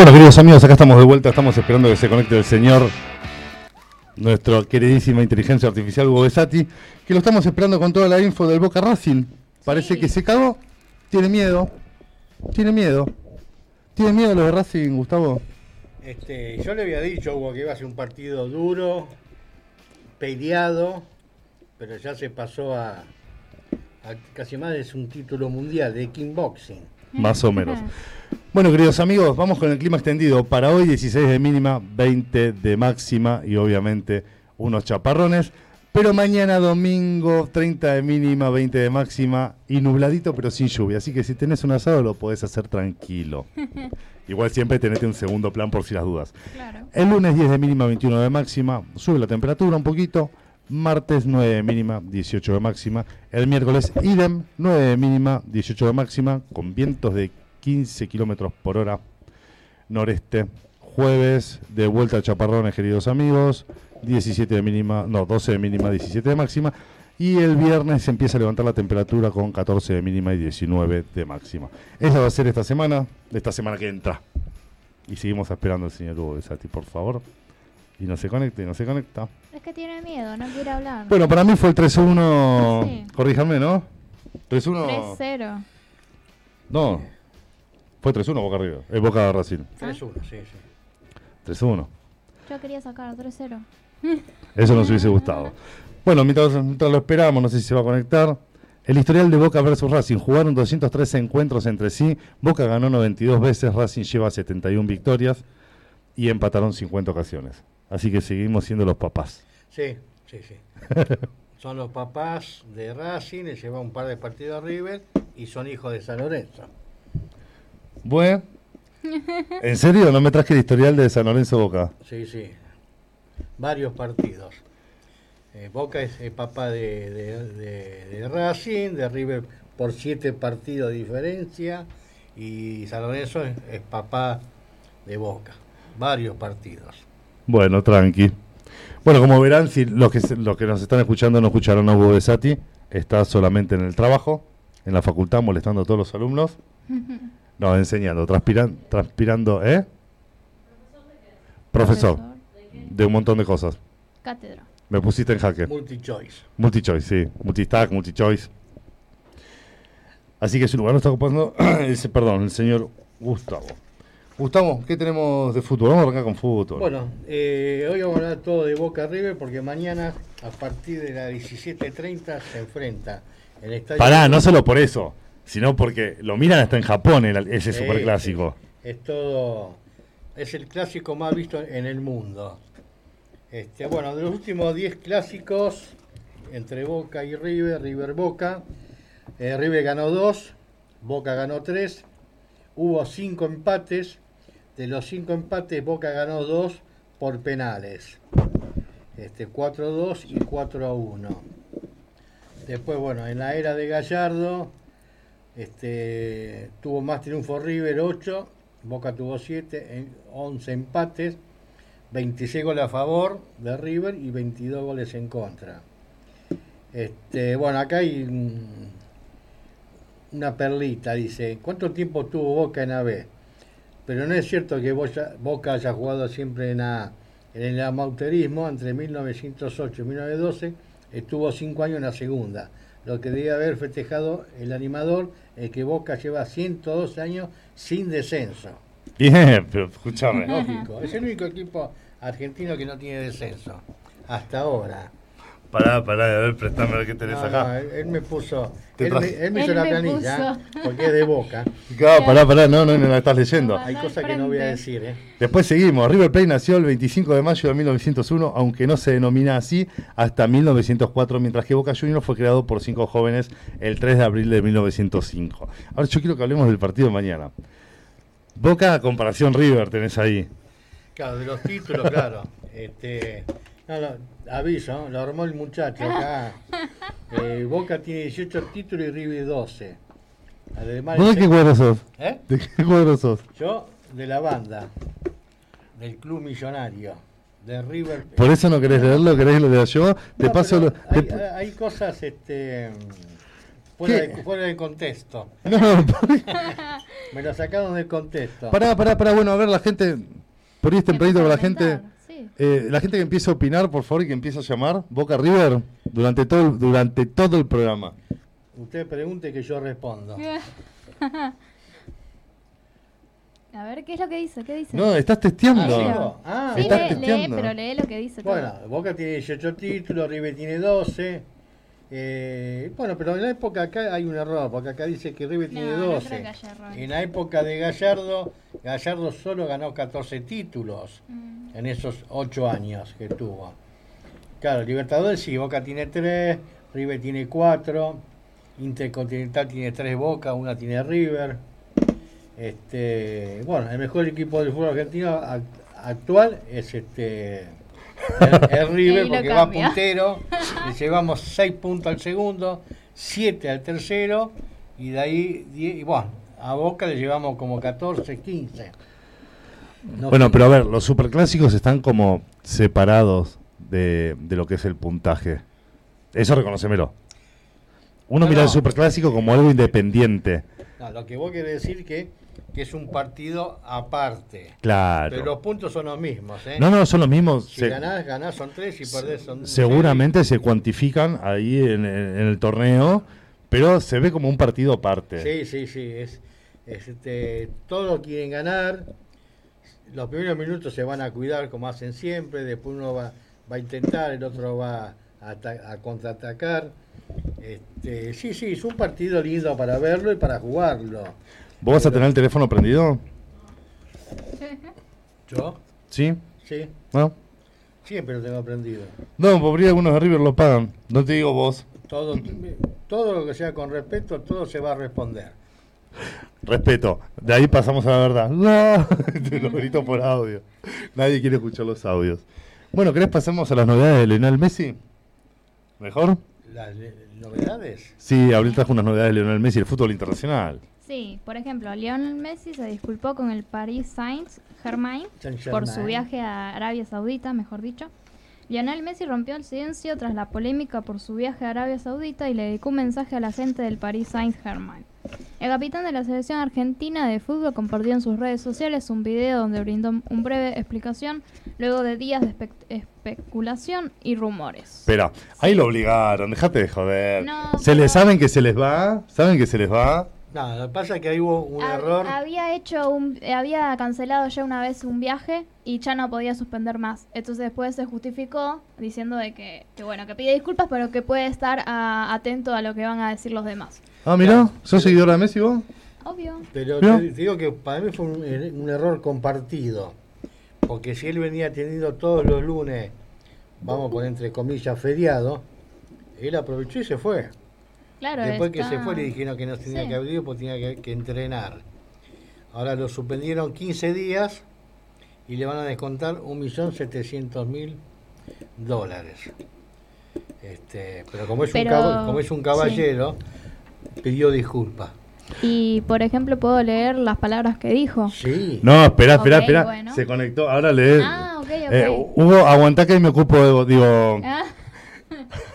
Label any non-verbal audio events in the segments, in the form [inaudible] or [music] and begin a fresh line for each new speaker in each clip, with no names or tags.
Bueno, queridos amigos, acá estamos de vuelta, estamos esperando que se conecte el señor, nuestro queridísima inteligencia artificial Hugo Besati, que lo estamos esperando con toda la info del Boca Racing. Parece que se cagó, tiene miedo, tiene miedo. ¿Tiene miedo lo de Racing, Gustavo?
Este, yo le había dicho, Hugo, que iba a ser un partido duro, peleado, pero ya se pasó a, a casi más es un título mundial de kickboxing. [laughs]
Más o menos. [laughs] Bueno, queridos amigos, vamos con el clima extendido. Para hoy 16 de mínima, 20 de máxima y obviamente unos chaparrones. Pero mañana domingo 30 de mínima, 20 de máxima y nubladito pero sin lluvia. Así que si tenés un asado lo podés hacer tranquilo. [laughs] Igual siempre tenete un segundo plan por si las dudas. El lunes 10 de mínima, 21 de máxima. Sube la temperatura un poquito. Martes 9 de mínima, 18 de máxima. El miércoles idem, 9 de mínima, 18 de máxima, con vientos de 15 kilómetros por hora noreste. Jueves de vuelta a Chaparrones, queridos amigos. 17 de mínima, no, 12 de mínima, 17 de máxima. Y el viernes se empieza a levantar la temperatura con 14 de mínima y 19 de máxima. Esa va a ser esta semana, esta semana que entra. Y seguimos esperando al señor Hugo de Sati, por favor. Y no se conecta, y no se conecta.
Es que tiene miedo, no quiere hablar.
Bueno, para mí fue el 3-1. Sí. Corríjame, ¿no? 3-1.
3-0.
No. Fue 3-1 Boca arriba. Es Boca de Racing.
3-1, sí, sí.
3-1.
Yo quería sacar 3-0.
Eso nos hubiese gustado. Bueno, mientras, mientras, lo esperamos, no sé si se va a conectar. El historial de Boca versus Racing. Jugaron 213 encuentros entre sí. Boca ganó 92 veces, Racing lleva 71 victorias y empataron 50 ocasiones. Así que seguimos siendo los papás.
Sí, sí, sí. [laughs] son los papás de Racing, le lleva un par de partidos a River y son hijos de San Lorenzo.
Bueno. ¿En serio? ¿No me traje el historial de San Lorenzo Boca?
Sí, sí. Varios partidos. Eh, Boca es el papá de, de, de, Racing, de River por siete partidos de diferencia y San Lorenzo es, es papá de Boca. Varios partidos.
Bueno, tranqui. Bueno, como verán, si los que, los que nos están escuchando no escucharon a Hugo de Sati, está solamente en el trabajo, en la facultad, molestando a todos los alumnos. [laughs] No, enseñando, transpiran, transpirando, ¿eh? Profesor. De un montón de cosas.
Cátedra.
Me pusiste en jaque.
Multichoice.
Multichoice, sí. Multistack, multichoice. Así que su lugar lo está ocupando, [clears throat] ese, perdón, el señor Gustavo. Gustavo, ¿qué tenemos de fútbol? Vamos a arrancar con fútbol.
Bueno, eh, hoy vamos a hablar todo de Boca River porque mañana a partir de las 17.30 se enfrenta el estadio.
Pará, no solo por eso, sino porque lo miran hasta en Japón el, ese superclásico.
Es, es todo, es el clásico más visto en el mundo. Este, bueno, de los últimos 10 clásicos entre Boca y River, River Boca, eh, River ganó 2, Boca ganó 3, hubo 5 empates, de los 5 empates Boca ganó 2 por penales, este, 4-2 y 4-1. Después, bueno, en la era de Gallardo este, tuvo más triunfo River, 8, Boca tuvo 7, 11 empates 26 goles a favor de River y 22 goles en contra. Este, bueno, acá hay una perlita, dice, ¿cuánto tiempo tuvo Boca en AB? Pero no es cierto que Boca haya jugado siempre en, A, en el amauterismo, entre 1908 y 1912 estuvo 5 años en la segunda. Lo que debe haber festejado el animador es que Boca lleva 102 años sin descenso.
Bien, pero escúchame.
Lógico, es el único equipo argentino que no tiene descenso. Hasta ahora.
Pará, pará, a ver, prestame a ver qué tenés acá.
él me puso. Él me, él me, hizo la planilla, porque es de boca.
Claro, pará, pará, no, no, no la estás leyendo.
Hay cosas que no voy a decir, ¿eh?
Después seguimos. River Plate nació el 25 de mayo de 1901, aunque no se denomina así, hasta 1904, mientras que Boca Juniors fue creado por cinco jóvenes el 3 de abril de 1905. Ahora yo quiero que hablemos del partido de mañana. Boca, comparación River, tenés ahí.
Claro, de los títulos, claro. Este, no, no, aviso, lo armó el muchacho acá. [laughs] Eh, Boca tiene 18 títulos y River 12.
Además, ¿De qué cuadro sos?
¿Eh?
¿De qué cuadro sos?
Yo, de la banda, del Club Millonario, de River.
¿Por eso no querés leerlo? ¿Querés lo de yo? Te
no,
paso lo,
hay,
te...
hay, cosas, este Fuera, de, fuera de contexto.
No, [laughs]
Me lo sacaron del contexto.
pará, pará, pará. Bueno, a ver, la gente. Por ahí es tempranito para la gente.
Sí.
Eh, la gente que empieza a opinar, por favor, y que empiece a llamar Boca River durante todo, el- durante todo el programa.
Usted pregunte que yo respondo. [laughs]
A ver, ¿qué es lo que dice? ¿Qué dice?
No, estás testeando.
Ah,
sí,
¿sigo? Ah,
Sí,
Estás
lee, pero lee lo que dice. todo.
Bueno, Boca tiene 18 títulos, River tiene 12. Eh, bueno, pero en la época acá hay un error, porque acá dice que River tiene
No, no
12.
creo que haya error.
en la época de Gallardo, Gallardo solo ganó 14 títulos
Mm.
en esos 8 años que tuvo. Claro, Libertadores sí, Boca tiene 3, River tiene 4, Intercontinental tiene 3 Boca, una tiene River. Este, bueno, el mejor equipo del fútbol argentino ac- actual es este el [laughs] River porque va puntero, [laughs] le llevamos 6 puntos al segundo, 7 al tercero y de ahí 10, y bueno, a Boca le llevamos como 14, 15. No
Bueno,
sé.
pero a ver, los superclásicos están como separados de, de lo que es el puntaje. Eso reconocemelo. Uno
No,
mira
no.
el superclásico como algo independiente.
No, lo que vos querés decir que, que es un partido aparte.
Claro.
Pero los puntos son los mismos, ¿eh?
No, no, son los mismos.
Si
Se-
ganás, ganás son 3, si perdés son
seguramente se cuantifican ahí en, en- en el torneo, pero se ve como un partido aparte.
Sí, sí, sí. Es, es, este, todos quieren ganar. Los primeros minutos se van a cuidar como hacen siempre. Después uno va, va a intentar, el otro va a, a contraatacar. Este, sí, sí, es un partido lindo para verlo y para jugarlo.
¿Vos vas a tener el teléfono prendido?
¿Yo?
¿Sí?
Sí,
¿No?
siempre lo tengo aprendido.
No, por ahí algunos de River lo pagan. No te digo vos.
Todo, todo lo que sea con respeto, todo se va a responder.
Respeto. De ahí pasamos a la verdad. [laughs] No, te lo grito por audio. Nadie quiere escuchar los audios. Bueno, ¿querés pasamos a las novedades de Lionel Messi? ¿Mejor?
Las novedades.
Sí, ahorita trajo unas novedades de Lionel Messi, el fútbol internacional.
Sí, por ejemplo, Lionel Messi se disculpó con el Paris Saint-Germain por su viaje a Arabia Saudita, mejor dicho. Lionel Messi rompió el silencio tras la polémica por su viaje a Arabia Saudita y le dedicó un mensaje a la gente del Paris Saint-Germain. El capitán de la selección argentina de fútbol compartió en sus redes sociales un video donde brindó un breve explicación luego de días de espe- especulación y rumores.
Espera, ahí lo obligaron, dejate de joder.
No,
¿Se
pero-
les saben que se les va? ¿Saben que se les va?
No, lo que pasa es que ahí hubo un
Hab-
error.
Había hecho un, eh, había cancelado ya una vez un viaje y ya no podía suspender más. Entonces después se justificó diciendo de que, que bueno, que pide disculpas, pero que puede estar ah, atento a lo que van a decir los demás.
Ah, mira, ¿sos seguidora de Messi vos?
Obvio.
Pero
¿No?
te, te digo que para mí fue un, un error compartido. Porque si él venía teniendo todos los lunes, vamos a poner entre comillas, feriado, él aprovechó y se fue.
Claro,
Después que se fue le dijeron que no tenía
Sí.
que abrir porque tenía que, que entrenar. Ahora lo suspendieron 15 días y le van a descontar 1.700.000 dólares. Este, pero como es,
Pero-
un, cab- como es un caballero, pidió disculpas.
Y por ejemplo, puedo leer las palabras que dijo.
Sí.
No, espera, espera,
Ok,
espera.
bueno.
Se conectó, ahora lee.
Ah, ok, ok.
Eh, Hugo, aguantá que ahí me ocupo de. Digo,
Ah.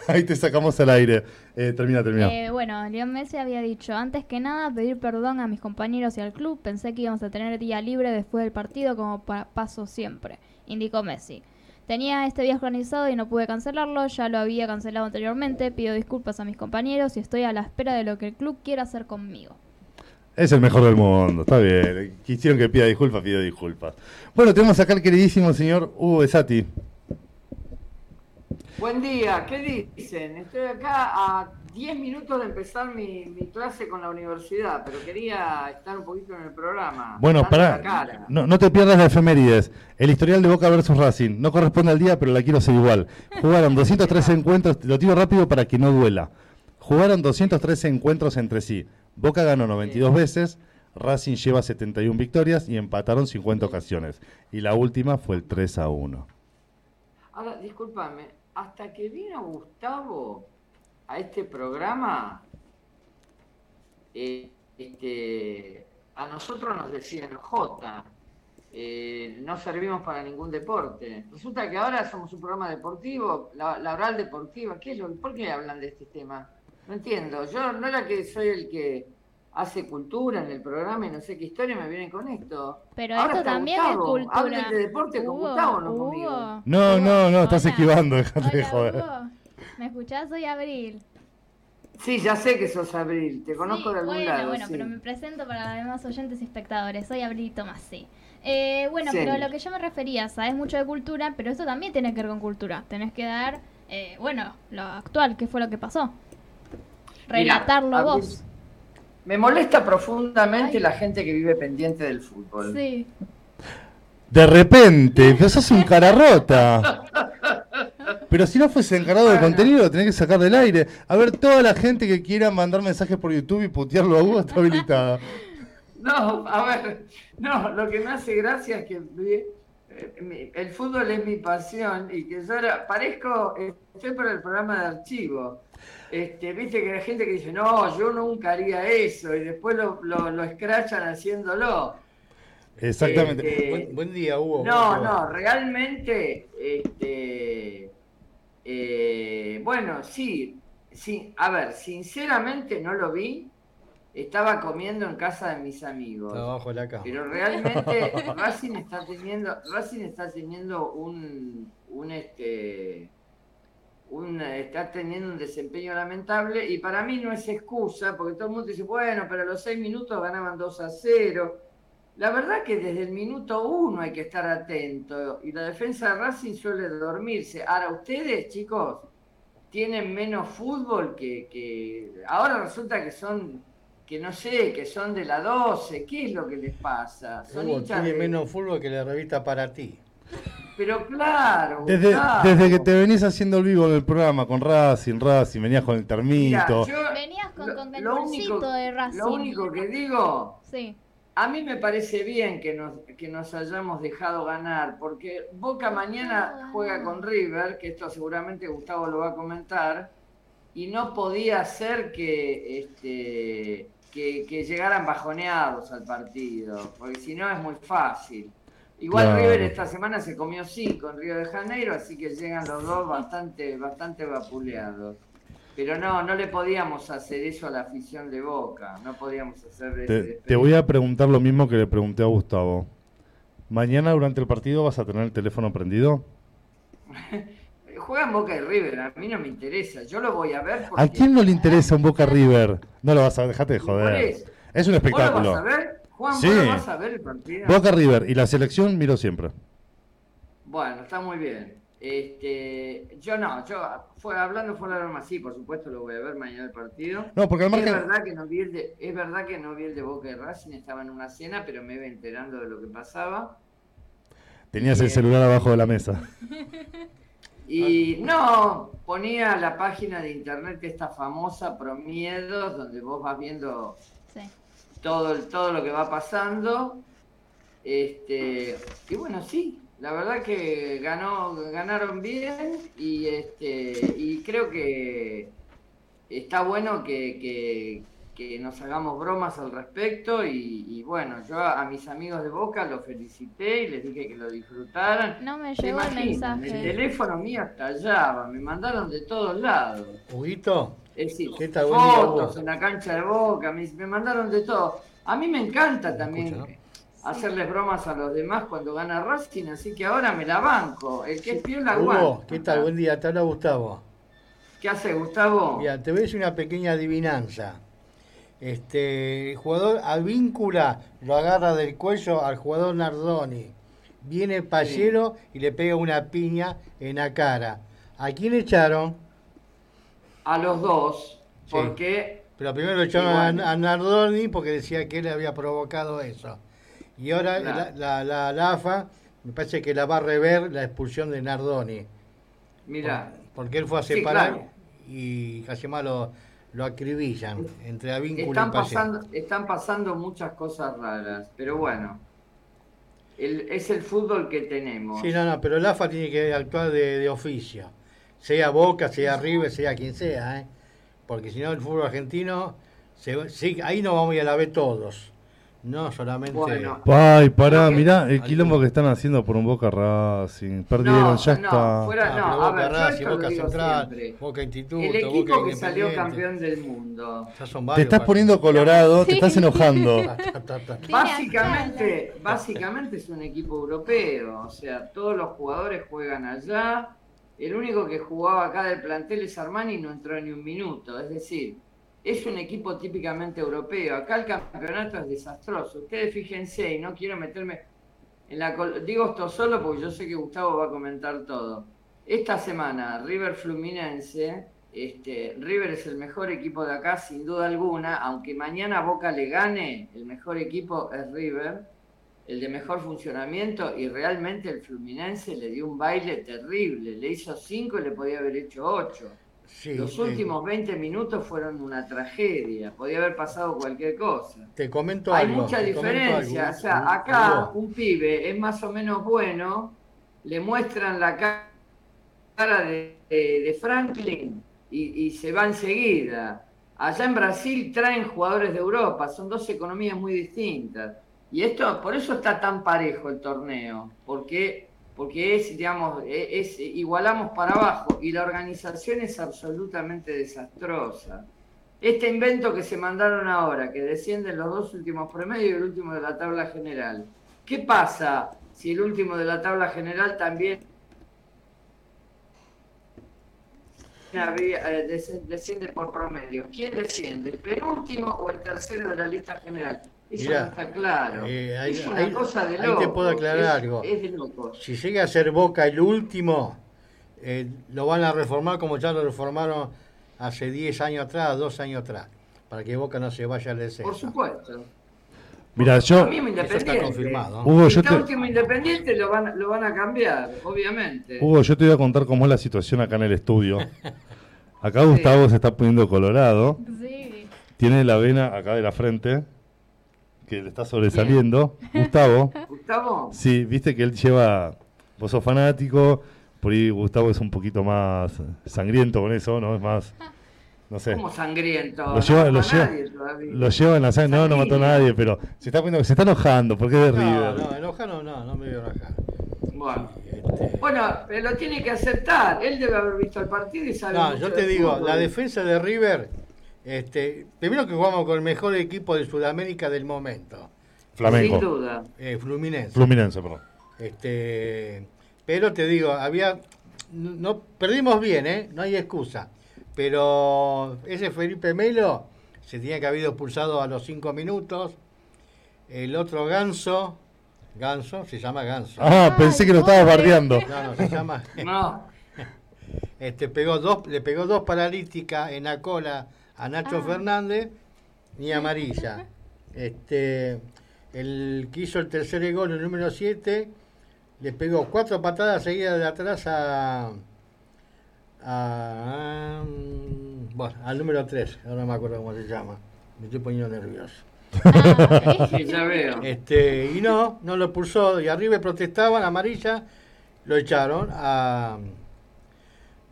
[laughs]
ahí te sacamos al aire. Eh, termina, termina.
Eh, bueno, Leon Messi había dicho, antes que nada pedir perdón a mis compañeros y al club, pensé que íbamos a tener día libre después del partido como pa- paso siempre, indicó Messi. Tenía este viaje organizado y no pude cancelarlo, ya lo había cancelado anteriormente, pido disculpas a mis compañeros y estoy a la espera de lo que el club quiera hacer conmigo.
Es el mejor del mundo, está bien. Quisieron que pida disculpas, pido disculpas. Bueno, tenemos acá al queridísimo señor Hugo Besati.
Buen día, ¿qué dicen? Estoy acá a 10 minutos de empezar mi, mi clase con la universidad, pero quería estar un poquito en el programa.
Bueno,
cara.
No, no te pierdas la efemérides. El historial de Boca versus Racing. No corresponde al día, pero la quiero hacer igual. Jugaron [laughs] 213 encuentros, lo tiro rápido para que no duela. Jugaron 213 encuentros entre sí. Boca ganó 92 veces, Racing lleva 71 victorias y empataron 50 ocasiones. Y la última fue el 3 a 1.
Ahora, discúlpame, hasta que vino Gustavo a este programa, eh, este, a nosotros nos decían J, eh, no servimos para ningún deporte. Resulta que ahora somos un programa deportivo, la, oral deportiva, ¿qué es lo, ¿por qué hablan de este tema? No entiendo. Yo no era que soy el que hace cultura en el programa y no sé qué historia me vienen con esto.
Pero
Ahora
esto
está
también
Gustavo.
es cultura.
Hablen de deporte con
Hugo,
Gustavo, no
Hugo.
conmigo.
No, no, no, estás
Hola.
esquivando, dejate de joder.
Hugo. ¿Me escuchás? Soy Abril.
Sí, ya sé que sos Abril, te conozco
Sí,
de algún
bueno,
lado.
bueno,
sí.
pero me presento para los demás oyentes y espectadores. Soy Abril Tomasí. Eh, bueno,
Sí.
pero lo que yo me refería, sabes mucho de cultura, pero esto también tiene que ver con cultura. Tenés que dar, eh, bueno, lo actual, qué fue lo que pasó. Relatarlo
Mirá, Abril,
vos.
Me molesta profundamente
Ay.
la gente que vive pendiente del fútbol.
Sí.
De repente, pero sos un cara rota. Pero si no fuese encargado de contenido, lo tenés que sacar del aire. A ver, toda la gente que quiera mandar mensajes por YouTube y putearlo a Hugo está habilitada.
No, a ver, no, lo que me hace gracia es que eh, mi- el fútbol es mi pasión y que yo ahora parezco, estoy por el programa de archivo. Este, Viste que hay gente que dice, no, yo nunca haría eso y después lo, lo, lo escrachan haciéndolo.
Exactamente.
Este,
Buen, buen día, Hugo.
No, no, realmente, este, eh, bueno, sí, sí, a ver, sinceramente no lo vi, estaba comiendo en casa de mis amigos,
Está abajo la cama.
pero realmente [laughs] Racing está teniendo, Racing está teniendo un, un este, un, está teniendo un desempeño lamentable y para mí no es excusa, porque todo el mundo dice, bueno, pero a los seis minutos ganaban 2 a 0. La verdad que desde el minuto uno hay que estar atento y la defensa de Racing suele dormirse. Ahora, ustedes, chicos, tienen menos fútbol que, que... Ahora resulta que son, que no sé, que son de la 12. ¿Qué es lo que les pasa? Son
Hugo
hinchas
tiene
de-
menos fútbol que la revista para ti.
Pero claro,
Desde, desde que te venís haciendo el vivo en el programa con Racing, Racing, venías con el
Mirá,
termito.
yo-
Venías con,
lo-
con el
lo
bolsito
único-
de Racing.
Lo único que digo,
Sí.
a mí me parece bien que nos, que nos hayamos dejado ganar, porque Boca mañana juega con River, que esto seguramente Gustavo lo va a comentar, y no podía ser que, este, que, que llegaran bajoneados al partido, porque si no es muy fácil. Igual
Claro.
River esta semana se comió cinco en Río de Janeiro, así que llegan los dos bastante, bastante vapuleados. Pero no, no le podíamos hacer eso a la afición de Boca, no podíamos hacer
Te, te voy a preguntar lo mismo que le pregunté a Gustavo. ¿Mañana durante el partido vas a tener el teléfono prendido? [laughs]
Juegan Boca y River, a mí no me interesa, yo lo voy a ver
¿A
porque...
quién no le interesa un Boca River? No lo vas a dejate de joder. Es un
¿Vos lo vas a
espectáculo.
ver? Juan,
Sí.
¿vos lo vas a ver el partido?
Boca River y la selección miro siempre.
Bueno, está muy bien. Este, yo no, yo fue hablando fuera de la broma, sí, por supuesto lo voy a ver mañana el partido.
No, porque al
Es verdad que no vi el de, es verdad que no vi el de Boca y Racing, estaba en una cena, pero me iba enterando de lo que pasaba.
Tenías el celular abajo de la mesa.
Y no, ponía la página de internet esta famosa Promiedos, donde vos vas viendo
Sí.
Todo, el- todo lo que va pasando. Este, y bueno, sí, la verdad que ganó, ganaron bien y este, y creo que está bueno que, que- que nos hagamos bromas al respecto y, y bueno, yo a, a mis amigos de Boca los felicité y les dije que lo disfrutaran.
No me
¿Se
llegó el
imaginan? El
mensaje.
teléfono mío estallaba, me mandaron de todos lados.
Huguito,
Es decir,
¿Qué tal? Buen día,
fotos en la cancha de Boca, me, me mandaron de todo. A mí me encanta también
escucha,
hacerles bromas a los demás cuando gana Racing, así que ahora me la banco. El que es piola
Hugo,
aguanta.
¿qué tal? Buen día, te habla Gustavo.
¿Qué hace Gustavo?
Mira, te voy a decir una pequeña adivinanza. Este, el jugador Avíncula lo agarra del cuello al jugador Nardoni. Viene Pallero y le pega una piña en la cara. ¿A quién echaron?
A los dos,
Sí.
porque
Pero primero lo echaron a, a Nardoni porque decía que él había provocado eso. Y ahora
Claro.
la, la, la- la AFA me parece que la va a rever la expulsión de Nardoni.
mira,
Porque él fue a
Sí,
separar
claro.
y casi más lo, lo acribillan entre Avíncula
están
y
pasando, están pasando muchas cosas raras, pero bueno, el- es el fútbol que tenemos.
Sí, no, no, pero el AFA tiene que actuar de, de oficio. Sea Boca, sea River, sea quien sea, ¿eh? Porque si no, el fútbol argentino, se- sí, ahí nos vamos a ir a la B todos. no solamente.
Bueno.
Ay, pará, mirá el quilombo que están haciendo por un Boca Racing. Perdieron,
No,
ya
no,
está.
fuera-
Ah,
no,
Boca
ver,
Racing, Boca Central,
siempre.
Boca Instituto,
El
Boca
equipo que salió campeón del mundo.
Ya son
Te estás poniendo colorado, te estás enojando. [laughs]
Básicamente, básicamente es un equipo europeo, o sea, todos los jugadores juegan allá. El único que jugaba acá del plantel es Armani y no entró ni un minuto. Es decir, es un equipo típicamente europeo. Acá el campeonato es desastroso. Ustedes fíjense, y no quiero meterme en la... Digo esto solo porque yo sé que Gustavo va a comentar todo. Esta semana, River Fluminense, este, River es el mejor equipo de acá, sin duda alguna, aunque mañana Boca le gane, el mejor equipo es River, el de mejor funcionamiento, y realmente el Fluminense le dio un baile terrible, le hizo cinco y le podía haber hecho ocho.
Sí,
Los
sí.
últimos 20 minutos fueron una tragedia, podía haber pasado cualquier cosa.
Te comento
Hay
algo.
mucha diferencia.
algo.
O sea, acá
Algo.
un pibe es más o menos bueno, le muestran la ca- cara de, de- de Franklin y, y se va enseguida. Allá en Brasil traen jugadores de Europa, son dos economías muy distintas. Y esto, por eso está tan parejo el torneo, porque, porque es, digamos, e- es, igualamos para abajo y la organización es absolutamente desastrosa. Este invento que se mandaron ahora, que descienden los dos últimos promedios y el último de la tabla general. ¿Qué pasa si el último de la tabla general también eh, des- desciende por promedio? ¿Quién desciende? ¿El penúltimo o el tercero de la lista general? Eso
Mirá,
no está claro.
eh, ahí-
es una
ahí-
cosa de
ahí
loco.
te puedo aclarar algo.
Es de locos.
Si llega a ser Boca el último, eh, lo van a reformar como ya lo reformaron hace 10 años atrás, 2 años atrás, para que Boca no se vaya al descenso.
Por supuesto.
Mira, yo,
mismo
Eso está
Independiente.
confirmado.
Hugo, yo te,
último Independiente lo van, lo van a cambiar, obviamente.
Hugo, yo te voy a contar cómo es la situación acá en el estudio. [laughs] Acá Gustavo se está poniendo colorado.
Sí.
Tiene la vena acá de la frente que le está sobresaliendo. [laughs] Gustavo,
Gustavo,
sí, viste que él lleva. Vos sos fanático, por ahí Gustavo es un poquito más sangriento con eso, ¿no? Es más. No sé.
como sangriento.
Lo lleva,
no
lo,
mató a
lleva,
nadie todavía.
lo lleva en la sangre. No, no mató a nadie, pero se está poniendo, se está enojando porque es de
No,
River.
no, enojado no, no me voy a enojar.
Bueno.
Este,
Bueno, pero lo tiene que aceptar. Él debe haber visto el partido y sabe.
no,
mucho
yo te digo,
fútbol.
la defensa de River, este, primero que jugamos con el mejor equipo de Sudamérica del momento,
Flamenco.
Sin duda.
eh, Fluminense.
Fluminense, perdón.
Este, pero te digo, había no perdimos bien, ¿eh? No hay excusa. Pero ese Felipe Melo se tenía que haber expulsado a los cinco minutos. El otro Ganso, Ganso, se llama Ganso.
Ah, pensé que lo estabas bardeando.
No, no, se llama.
No, [laughs]
Este, pegó dos, le pegó dos paralíticas en la cola a Nacho
Ah.
Fernández, ni amarilla. Este, el que hizo el tercer gol, el número 7, le pegó cuatro patadas seguidas de atrás a, a- bueno, al número 3, ahora no me acuerdo cómo se llama. Me estoy poniendo nervioso.
Ah, ok.
sí, ya veo.
Este, y no, no lo pulsó. Y arriba protestaban, amarilla, lo echaron a,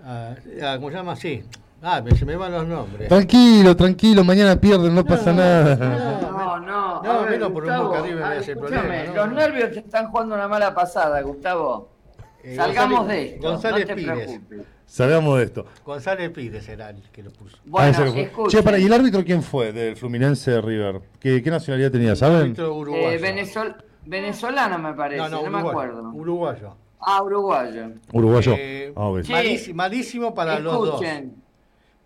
a, a- ¿cómo se llama? Sí. Ah, me- se me van los nombres.
Tranquilo, tranquilo, mañana pierden, no pasa nada.
No, no.
No, menos por un
Gustavo,
Boca hace
escúchame,
problema, ¿no?
Los nervios te están jugando una mala pasada, Gustavo.
Eh,
Salgamos
González-
de esto.
González
no te
Pires.
preocupes.
Salgamos de esto.
González Pires era el que lo puso.
Bueno,
Ah, lo-. Che, para, ¿y el árbitro quién fue del Fluminense de River? ¿Qué, qué nacionalidad tenía, saben?
Árbitro uruguayo.
Eh, venezol- venezolano me parece, no, me acuerdo.
Uruguayo.
Ah, uruguayo.
Uruguayo.
Eh,
Ah,
malísimo para los dos.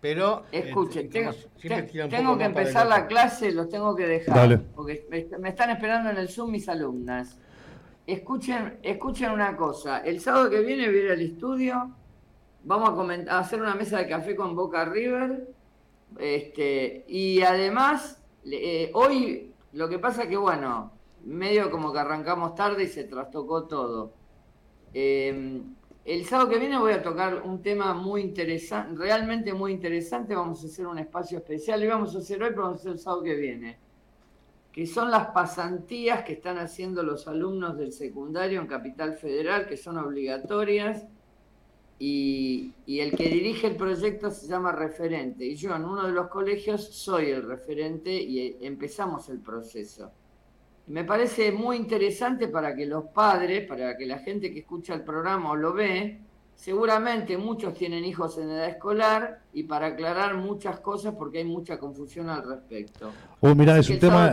Escuchen,
Pero. eh,
escuchen, tengo,
como siempre
te-
tira un
tengo que empezar la clase, los tengo que dejar.
Dale.
Porque me, me están esperando en el Zoom mis alumnas. Escuchen, escuchen una cosa. El sábado que viene voy a ir al estudio. Vamos a, comentar, a hacer una mesa de café con Boca River. Este, y además, eh, hoy lo que pasa que, bueno, medio como que arrancamos tarde y se trastocó todo. Eh, el sábado que viene voy a tocar un tema muy interesante, realmente muy interesante. Vamos a hacer un espacio especial. Y vamos a hacer hoy, pero vamos a hacer el sábado que viene. Que son las pasantías que están haciendo los alumnos del secundario en Capital Federal, que son obligatorias. Y, y el que dirige el proyecto se llama referente. Y yo en uno de los colegios soy el referente y eh, empezamos el proceso. Me parece muy interesante para que los padres, para que la gente que escucha el programa o lo ve, seguramente muchos tienen hijos en edad escolar y para aclarar muchas cosas porque hay mucha confusión al respecto.
Oh, mirá, es un tema...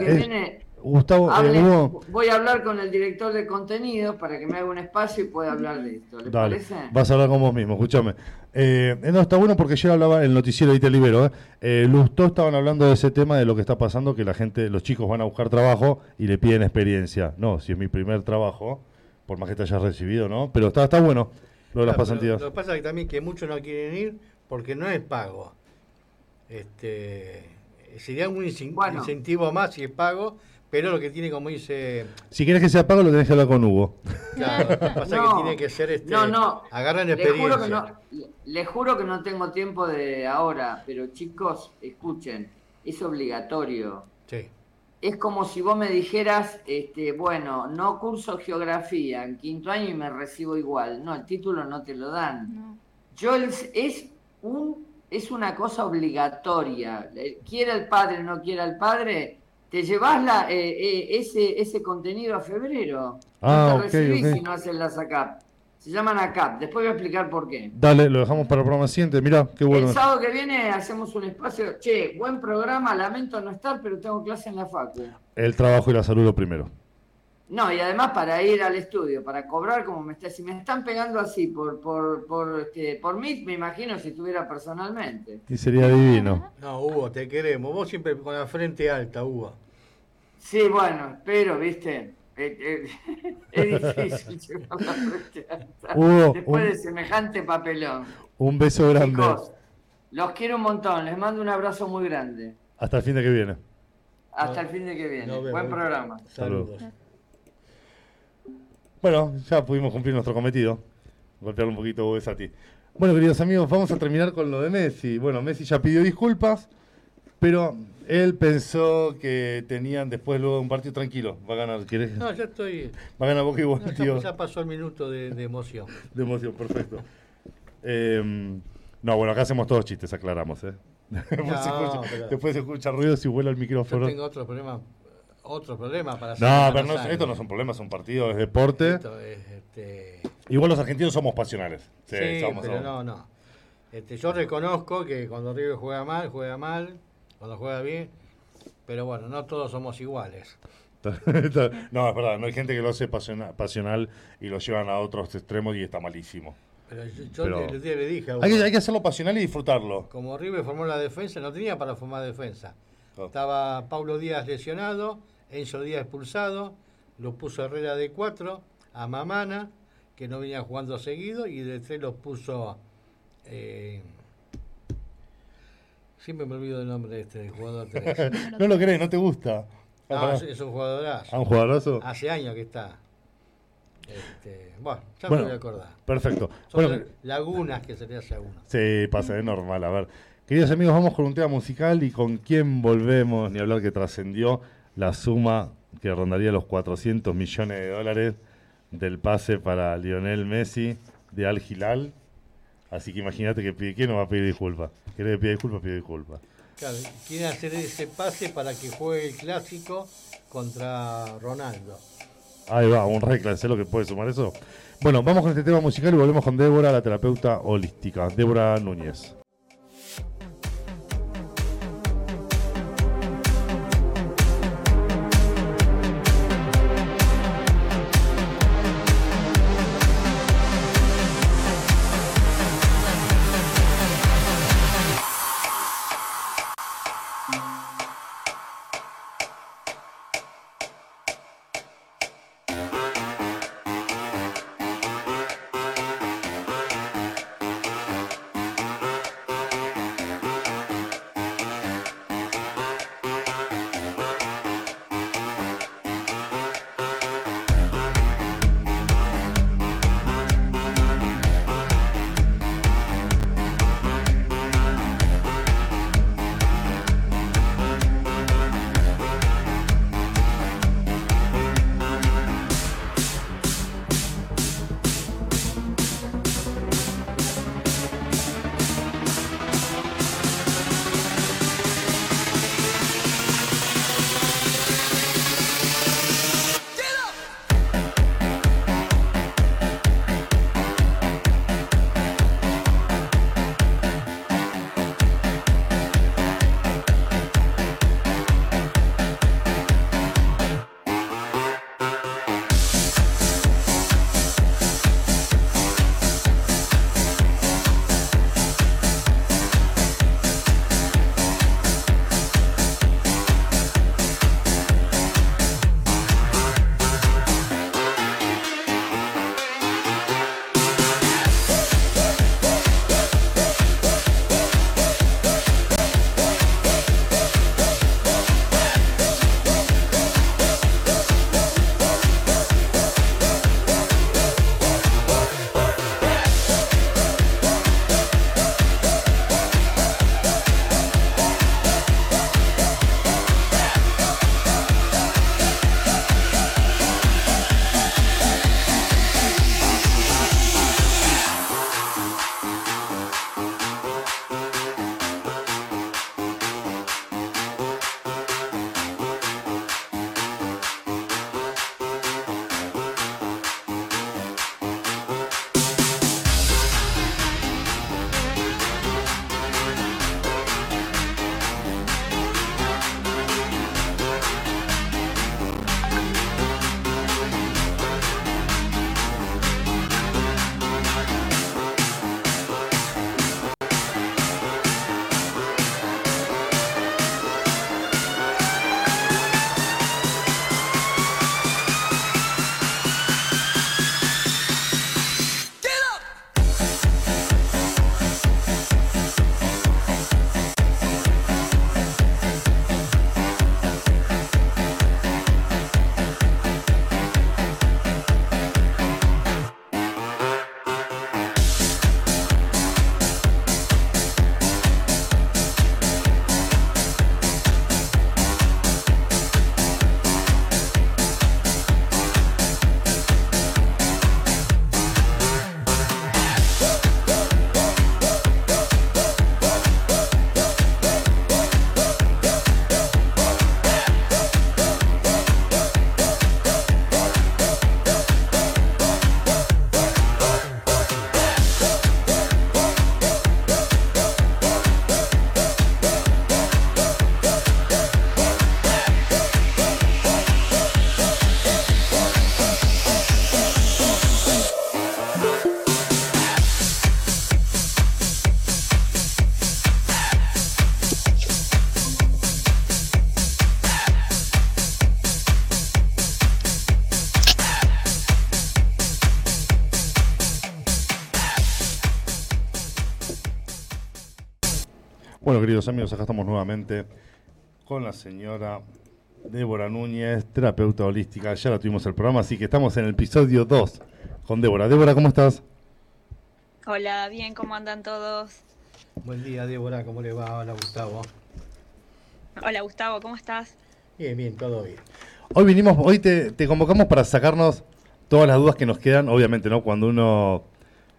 Gustavo,
eh, voy a hablar con el director de contenidos para que me haga un espacio y pueda hablar de esto. ¿Le parece?
Vas a hablar con vos mismo, escúchame. Eh, no, está bueno porque ayer hablaba en el noticiero de Libero. Eh. eh Lustó estaban hablando de ese tema de lo que está pasando, que la gente, los chicos van a buscar trabajo y le piden experiencia. No, si es mi primer trabajo, por más que te hayas recibido, ¿no? Pero está, está bueno lo de las pasantías.
Lo que pasa es que también que muchos no quieren ir porque no es pago. Este, sería un incentivo más si es pago pero lo que tiene, como dice.
Si quieres que sea pago, lo tenés que hablar con Hugo.
Claro, pasa es que [laughs] tiene que ser este. No, no. Agarran experiencia.
Les juro, que no, les juro que no tengo tiempo de ahora, pero chicos, escuchen, es obligatorio.
Sí.
Es como si vos me dijeras, este, bueno, no curso geografía en quinto año y me recibo igual. No, el título no te lo dan. Yo es, es un es una cosa obligatoria. Quiera el padre o no quiera el padre, te llevas la, eh, eh, ese, ese contenido a febrero.
Ah,
no te recibís si no haces las ACAP. Se llaman ACAP. Después voy a explicar por qué.
Dale, lo dejamos para el programa siguiente. Mira, qué bueno.
El sábado que viene hacemos un espacio. Che, buen programa. Lamento no estar, pero tengo clase en la facu.
El trabajo y la salud lo primero.
No, y además para ir al estudio, para cobrar como me está, si me están pegando así por por por este, por mí, me imagino si estuviera personalmente.
Y sería divino.
No, Hugo, te queremos. Vos siempre con la frente alta, Hugo.
Sí, bueno, pero, viste, [laughs] es, difícil llevar la frente alta después de semejante papelón.
Un beso grande.
los quiero un montón, les mando un abrazo muy grande.
Hasta el fin de que viene.
Hasta el fin de que viene. Buen programa.
Saludos.
Bueno, ya pudimos cumplir nuestro cometido. Golpear un poquito a ti. Bueno, queridos amigos, vamos a terminar con lo de Messi. Bueno, Messi ya pidió disculpas, pero él pensó que tenían después luego un partido tranquilo. Va a ganar, ¿quieres?
No, ya estoy.
Va a ganar Boca igual, tío.
Ya pasó el minuto de, emoción.
De emoción, perfecto. Em, no, bueno, acá hacemos todos chistes, aclaramos, ¿eh? [laughs] después, se escucha, ruido si vuela el micrófono.
Yo tengo otro problema otro problema para
No, pero no, esto no son problemas, son partidos, es deporte. este... Igual los argentinos somos pasionales.
Sí, pero no, no. Este, yo reconozco que cuando River juega mal, juega mal, cuando juega bien, pero bueno, no todos somos iguales. [laughs]
no, es verdad, no hay gente que lo hace pasional, y lo llevan a otros extremos y está malísimo.
Pero yo, le dije
hay, que, hay que hacerlo pasional y disfrutarlo.
Como River formó la defensa, no tenía para formar defensa. Estaba Pablo Díaz lesionado, Enzo Díaz expulsado, lo puso Herrera de 4, a Mamana, que no venía jugando seguido, y de 3 lo puso. Eh, siempre me olvido el nombre de este jugador 3. [laughs]
no lo crees, no te gusta.
No, es, un jugadorazo.
¿A un jugadorazo?
Hace años que está. Este, bueno, ya me voy a acordar.
Perfecto.
Son lagunas que se le hace a uno.
Sí, pasa, es normal. A ver, queridos amigos, vamos con un tema musical y con quién volvemos, ni hablar que trascendió la suma que rondaría los 400 millones de dólares del pase para Lionel Messi de Al Hilal. Así que imagínate que pide, ¿quién no va a pedir disculpas? ¿Quiere pedir disculpas? Pide disculpas.
Claro, quiere hacer ese pase para que juegue el clásico contra Ronaldo.
Ahí va, un reclamo, ¿sé lo que puede sumar eso? Bueno, vamos con este tema musical y volvemos con Débora, la terapeuta holística. Débora Núñez. Bueno, queridos amigos, acá estamos nuevamente con la señora Débora Núñez, terapeuta holística. Ya la tuvimos el programa, así que estamos en el episodio 2 con Débora. Débora, ¿cómo estás?
Hola, bien, ¿cómo andan todos?
Buen día, Débora, ¿cómo le va? Hola, Gustavo.
Hola, Gustavo, ¿cómo estás?
Bien, bien, todo bien.
Hoy vinimos, hoy te, te convocamos para sacarnos todas las dudas que nos quedan, obviamente, ¿no? Cuando uno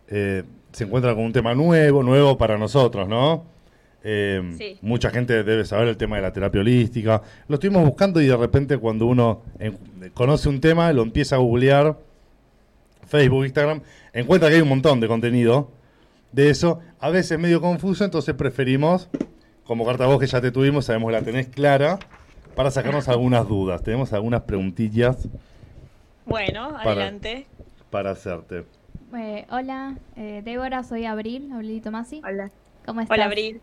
eh, se encuentra con un tema nuevo, nuevo para nosotros, ¿no? Eh,
Sí.
Mucha gente debe saber el tema de la terapia holística. Lo estuvimos buscando y de repente cuando uno en- conoce un tema, lo empieza a googlear, Facebook, Instagram, encuentra que hay un montón de contenido de eso. A veces medio confuso, entonces preferimos, como carta voz que ya te tuvimos, sabemos que la tenés clara, para sacarnos algunas dudas. Tenemos algunas preguntillas
Bueno,
Para-
adelante.
para hacerte.
Eh, hola, eh, Débora, soy Abril, Abrilito Masi.
Hola.
¿Cómo estás?
Hola, Abril.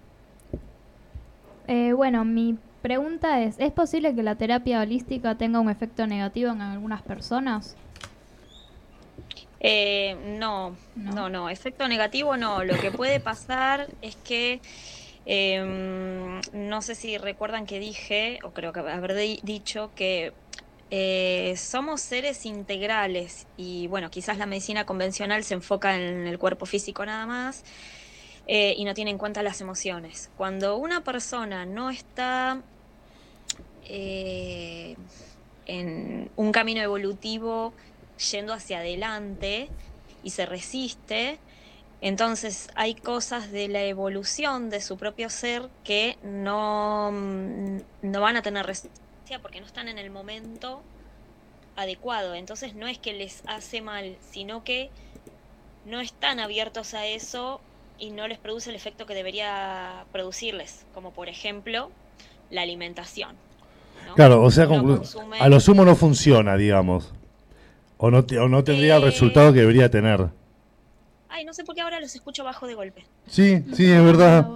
Eh, bueno, mi pregunta es, ¿es posible que la terapia holística tenga un efecto negativo en algunas personas?
Eh, no,
No.
no, no, efecto negativo no. Lo que puede pasar es que, em, no sé si recuerdan que dije, o creo que haber di- dicho, que eh, somos seres integrales y bueno, quizás la medicina convencional se enfoca en el cuerpo físico nada más eh, y no tiene en cuenta las emociones. Cuando una persona no está eh, en un camino evolutivo yendo hacia adelante y se resiste, entonces hay cosas de la evolución de su propio ser que no, mm, no van a tener resistencia porque no están en el momento adecuado. Entonces no es que les hace mal, sino que no están abiertos a eso y no les produce el efecto que debería producirles, como por ejemplo la alimentación. ¿no?
Claro, o sea,
consume-
a lo sumo no funciona, digamos. O no, o no tendría el
Eh.
resultado que debería tener.
Ay, no sé por qué ahora los escucho bajo de golpe.
Sí, sí, es verdad.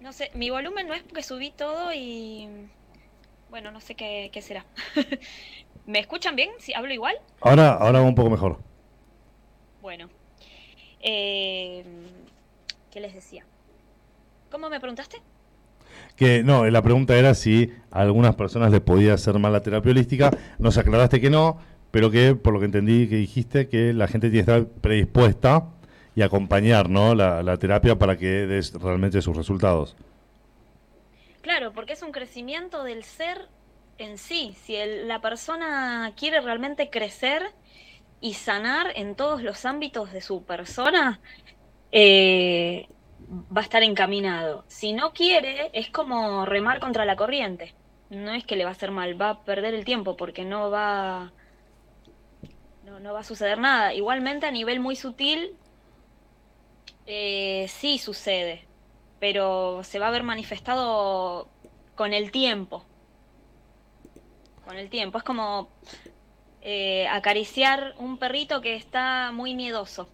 No sé, mi volumen no es porque subí todo y... Bueno, no sé qué, qué será. [laughs] ¿Me escuchan bien? ¿Si hablo igual?
Ahora, ahora va un poco mejor.
Bueno. Eh, ¿Qué les decía? ¿Cómo me preguntaste?
Que no, la pregunta era si a algunas personas les podía hacer mal la terapia holística. Nos aclaraste que no, pero que por lo que entendí que dijiste que la gente tiene que estar predispuesta y acompañar, ¿no? La, la terapia para que des realmente sus resultados.
Claro, porque es un crecimiento del ser en sí. Si el- la persona quiere realmente crecer y sanar en todos los ámbitos de su persona, eh, va a estar encaminado. Si no quiere, es como remar contra la corriente. No es que le va a hacer mal, va a perder el tiempo porque no va, no, no va a suceder nada. Igualmente a nivel muy sutil, eh, sí sucede pero se va a ver manifestado con el tiempo. Con el tiempo. Es como eh, acariciar un perrito que está muy miedoso.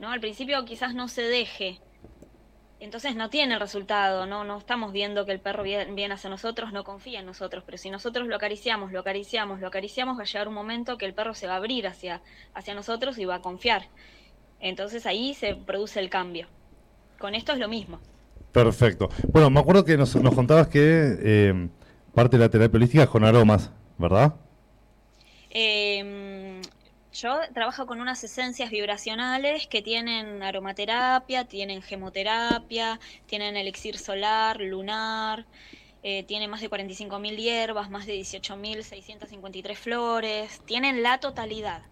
¿no? Al principio quizás no se deje. Entonces no tiene resultado, ¿no? No estamos viendo que el perro viene, hacia nosotros, no confía en nosotros. Pero si nosotros lo acariciamos, lo acariciamos, lo acariciamos, va a llegar un momento que el perro se va a abrir hacia, hacia nosotros y va a confiar. Entonces ahí se produce el cambio. Con esto es lo mismo.
Perfecto. Bueno, me acuerdo que nos, nos contabas que eh, parte de la terapia holística es con aromas, ¿verdad?
Eh, yo trabajo con unas esencias vibracionales que tienen aromaterapia, tienen gemoterapia, tienen elixir solar, lunar, eh, tienen más de 45.000 hierbas, más de 18.653 flores, tienen la totalidad,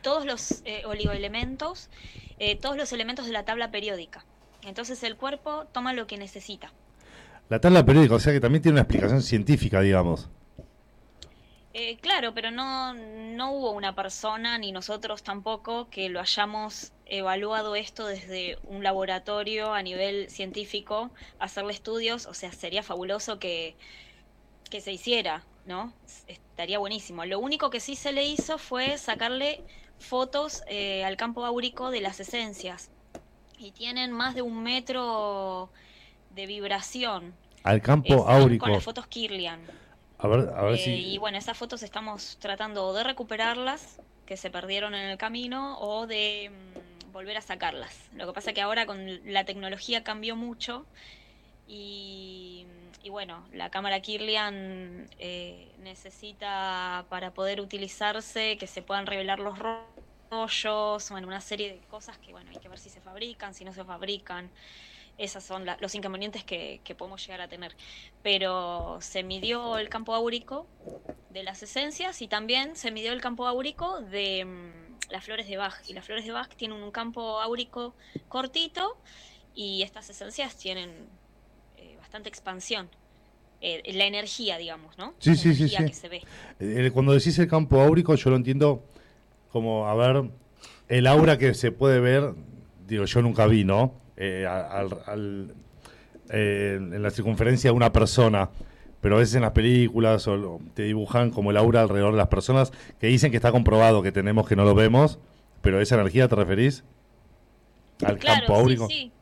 todos los eh, oligoelementos, eh, todos los elementos de la tabla periódica. Entonces el cuerpo toma lo que necesita.
La tabla periódica, o sea que también tiene una explicación científica, digamos.
Eh, claro, pero no, no hubo una persona, ni nosotros tampoco, que lo hayamos evaluado esto desde un laboratorio a nivel científico, hacerle estudios, o sea, sería fabuloso que, que se hiciera, ¿no? Estaría buenísimo. Lo único que sí se le hizo fue sacarle fotos eh, al campo áurico de las esencias. Y tienen más de un metro de vibración.
Al campo
Están
áurico.
Con las fotos Kirlian.
A ver, a ver
Eh,
si.
Y bueno, esas fotos estamos tratando de recuperarlas, que se perdieron en el camino, o de mm, volver a sacarlas. Lo que pasa que ahora con la tecnología cambió mucho, Y, y bueno, la cámara Kirlian eh, necesita para poder utilizarse que se puedan revelar los rollos, bueno, una serie de cosas que bueno, hay que ver si se fabrican, si no se fabrican. Esos son la- los inconvenientes que, que podemos llegar a tener. Pero se midió el campo áurico de las esencias y también se midió el campo áurico de mm, las flores de Bach. Y las flores de Bach tienen un campo áurico cortito y estas esencias tienen eh, bastante expansión. Eh, la energía, digamos, ¿no?
Sí,
La
sí, sí, sí.
que se ve.
Eh, Cuando decís el campo áurico, yo lo entiendo como, a ver, el aura que se puede ver, digo, yo nunca vi, ¿no? Eh, al- al- eh, en la circunferencia de una persona, pero a veces en las películas o lo- te dibujan como el aura alrededor de las personas, que dicen que está comprobado que tenemos que no lo vemos, pero esa energía te referís al
Claro,
campo áurico.
sí, sí.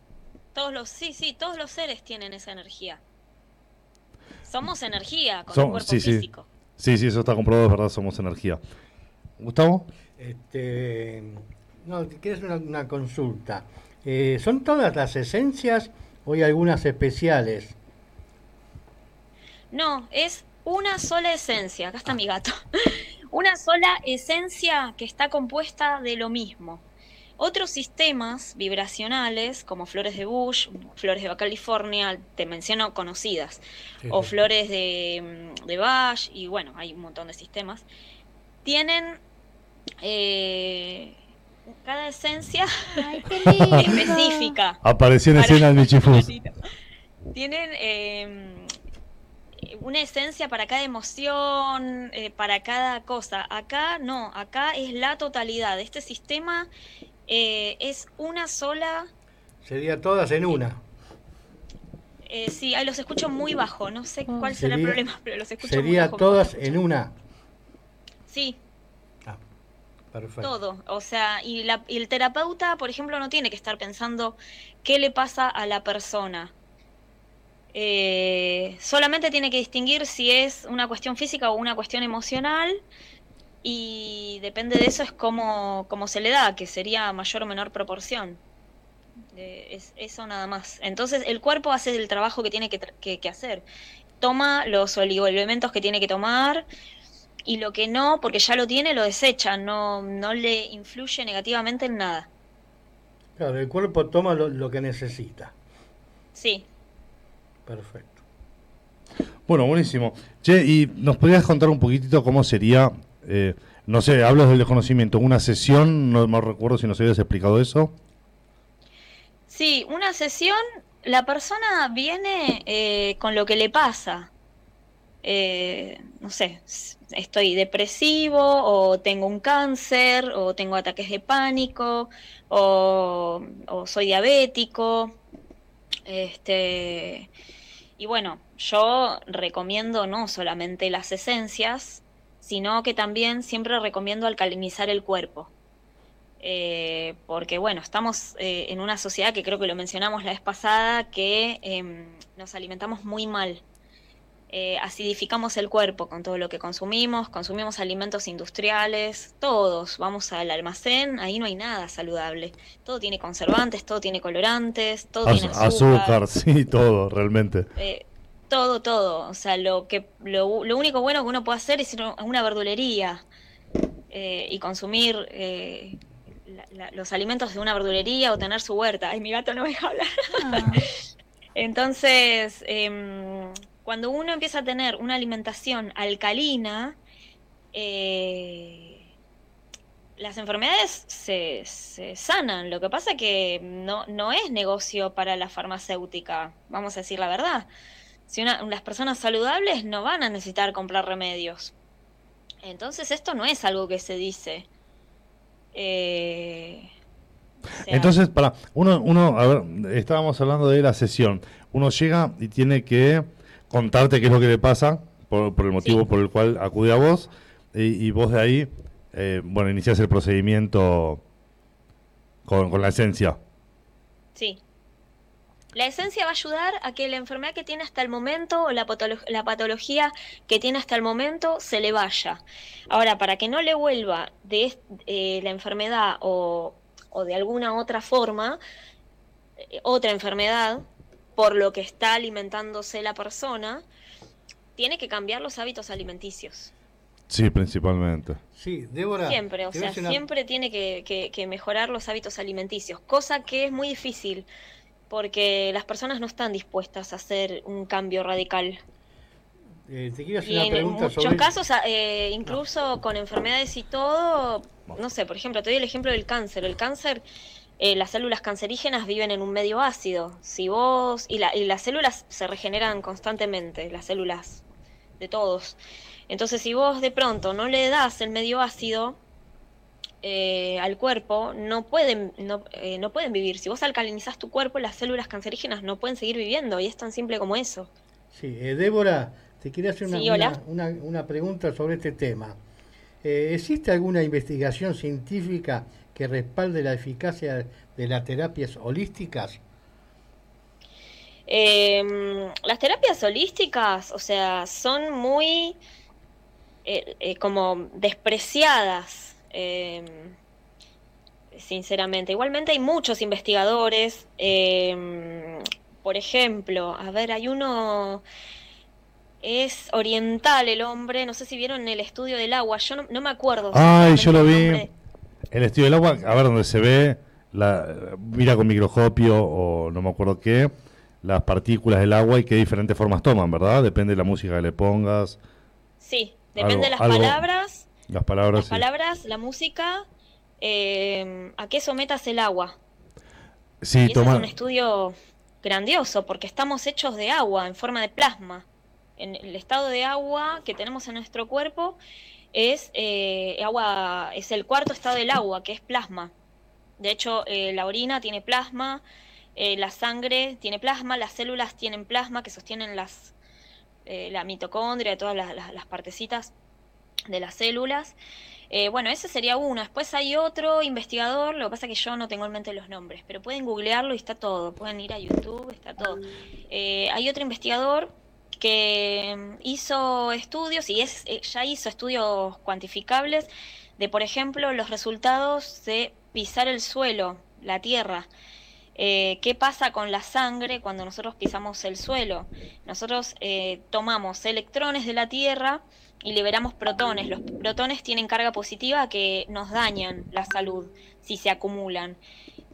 Todos los, sí, sí, todos los seres tienen esa energía. Somos energía con
Som-
un cuerpo
sí, sí.
físico.
Sí, sí, eso está comprobado, es verdad, somos energía. Gustavo,
Este, no, quieres una, una consulta. Eh, ¿Son todas las esencias o hay algunas especiales?
No, es una sola esencia. Acá está mi gato. [laughs] Una sola esencia que está compuesta de lo mismo. Otros sistemas vibracionales, como flores de Bush, flores de California, te menciono conocidas,
Sí,
o
sí.
flores de, de Bach, y bueno, hay un montón de sistemas, tienen eh, cada esencia
Ay,
específica.
apareció en escena el Michifus.
Tienen eh, una esencia para cada emoción, eh, para cada cosa. Acá no, acá es la totalidad. Este sistema eh, es una sola.
Sería todas en una.
Eh, sí, ahí los escucho muy bajo. No sé cuál será el
Sería-
problema, pero los escucho muy
Sería
bajo.
todas en una.
Sí, todo. O sea, y, la- el terapeuta, por ejemplo, no tiene que estar pensando qué le pasa a la persona. Eh, solamente tiene que distinguir si es una cuestión física o una cuestión emocional y depende de eso es cómo, cómo se le da, que sería mayor o menor proporción. Eh, es eso nada más. Entonces el cuerpo hace el trabajo que tiene que hacer. Toma los oligoelementos que tiene que tomar y lo que no, porque ya lo tiene, lo desecha, no, no le influye negativamente en nada.
Claro, el cuerpo toma lo, lo que necesita.
Sí.
Perfecto.
Bueno, buenísimo. Che, ¿y nos podrías contar un poquitito cómo sería, eh, no sé, hablas del desconocimiento, una sesión, no me recuerdo si nos habías explicado eso.
Sí, una sesión, la persona viene eh, con lo que le pasa. Eh, no sé, estoy depresivo o tengo un cáncer o tengo ataques de pánico o, o soy diabético. Este, y bueno, yo recomiendo no solamente las esencias, sino que también siempre recomiendo alcalinizar el cuerpo. Eh, porque bueno, estamos eh, en una sociedad que creo que lo mencionamos la vez pasada, que em, nos alimentamos muy mal. Eh, acidificamos el cuerpo con todo lo que consumimos, consumimos alimentos industriales, todos, vamos al almacén, ahí no hay nada saludable. Todo tiene conservantes, todo tiene colorantes, todo
Az-
tiene azúcar.
azúcar, [laughs] sí, todo, realmente.
Eh, todo, todo. O sea, lo que lo, lo único bueno que uno puede hacer es ir a una verdulería eh, y consumir eh, la- la- los alimentos de una verdulería o tener su huerta. Ay, mi gato no me deja hablar.
Ah, [laughs]
Entonces, em, cuando uno empieza a tener una alimentación alcalina, eh, las enfermedades se, sanan. Lo que pasa que no, no es negocio para la farmacéutica, vamos a decir la verdad. Si las personas saludables no van a necesitar comprar remedios. Entonces esto no es algo que se dice. Eh,
Entonces, para, uno, uno, a ver, estábamos hablando de la sesión. Uno llega y tiene que contarte qué es lo que le pasa, por, por el motivo
Sí.
por el cual acude a vos, y, y vos de ahí, eh, bueno, iniciás el procedimiento con, con la esencia.
Sí. La esencia va a ayudar a que la enfermedad que tiene hasta el momento o la, patolo- la patología que tiene hasta el momento se le vaya. Ahora, para que no le vuelva de eh, la enfermedad o, o de alguna otra forma, eh, otra enfermedad, por lo que está alimentándose la persona, tiene que cambiar los hábitos alimenticios.
Sí, principalmente.
Sí, Débora.
Siempre, o sea,
una-
siempre tiene que, que- que mejorar los hábitos alimenticios, cosa que es muy difícil porque las personas no están dispuestas a hacer un cambio radical.
eh, te quiero hacer
Y
una
en
pregunta
muchos
sobre.
casos, a- eh, incluso con enfermedades y todo, no sé, por ejemplo, te doy el ejemplo del cáncer. El cáncer, eh, las células cancerígenas viven en un medio ácido. Si vos, y, la- y las células se regeneran constantemente, las células de todos. Entonces, si vos de pronto no le das el medio ácido eh, al cuerpo, no pueden, no, eh, no pueden vivir. Si vos alcalinizás tu cuerpo, las células cancerígenas no pueden seguir viviendo, y es tan simple como eso.
Sí, eh, Débora, te quería hacer una,
Sí,
una, una- una pregunta sobre este tema. Eh, ¿Existe alguna investigación científica que respalde la eficacia de las terapias holísticas?
Eh, las terapias holísticas, o sea, son muy eh, eh, como despreciadas, eh, sinceramente. Igualmente hay muchos investigadores, eh, por ejemplo, a ver, hay uno, es oriental el hombre, no sé si vieron el estudio del agua, yo no, no me acuerdo.
Ay, yo lo vi. El estudio del agua, a ver, donde se ve, la, mira con microscopio o no me acuerdo qué, las partículas del agua y qué diferentes formas toman, ¿verdad? Depende de la música que le pongas,
Sí, depende
Algo-
de las
algo-
palabras.
las palabras.
Las
sí.
palabras, la música, eh, a qué sometas el agua.
Sí,
y eso
toma.
es un estudio grandioso porque estamos hechos de agua en forma de plasma. En el estado de agua que tenemos en nuestro cuerpo es eh, agua, es el cuarto estado del agua, que es plasma. De hecho, eh, la orina tiene plasma, eh, la sangre tiene plasma, las células tienen plasma que sostienen las, eh, la mitocondria, todas las, las- las partecitas de las células. Bueno, ese sería uno. Después hay otro investigador, lo que pasa es que yo no tengo en mente los nombres, pero pueden googlearlo y está todo. Pueden ir a YouTube, está todo. Eh, hay otro investigador que mm, hizo estudios y es, eh, ya hizo estudios cuantificables de, por ejemplo, los resultados de pisar el suelo, la tierra. Eh, ¿Qué pasa con la sangre cuando nosotros pisamos el suelo? Nosotros eh, tomamos electrones de la tierra y liberamos protones. Los protones tienen carga positiva que nos dañan la salud si se acumulan.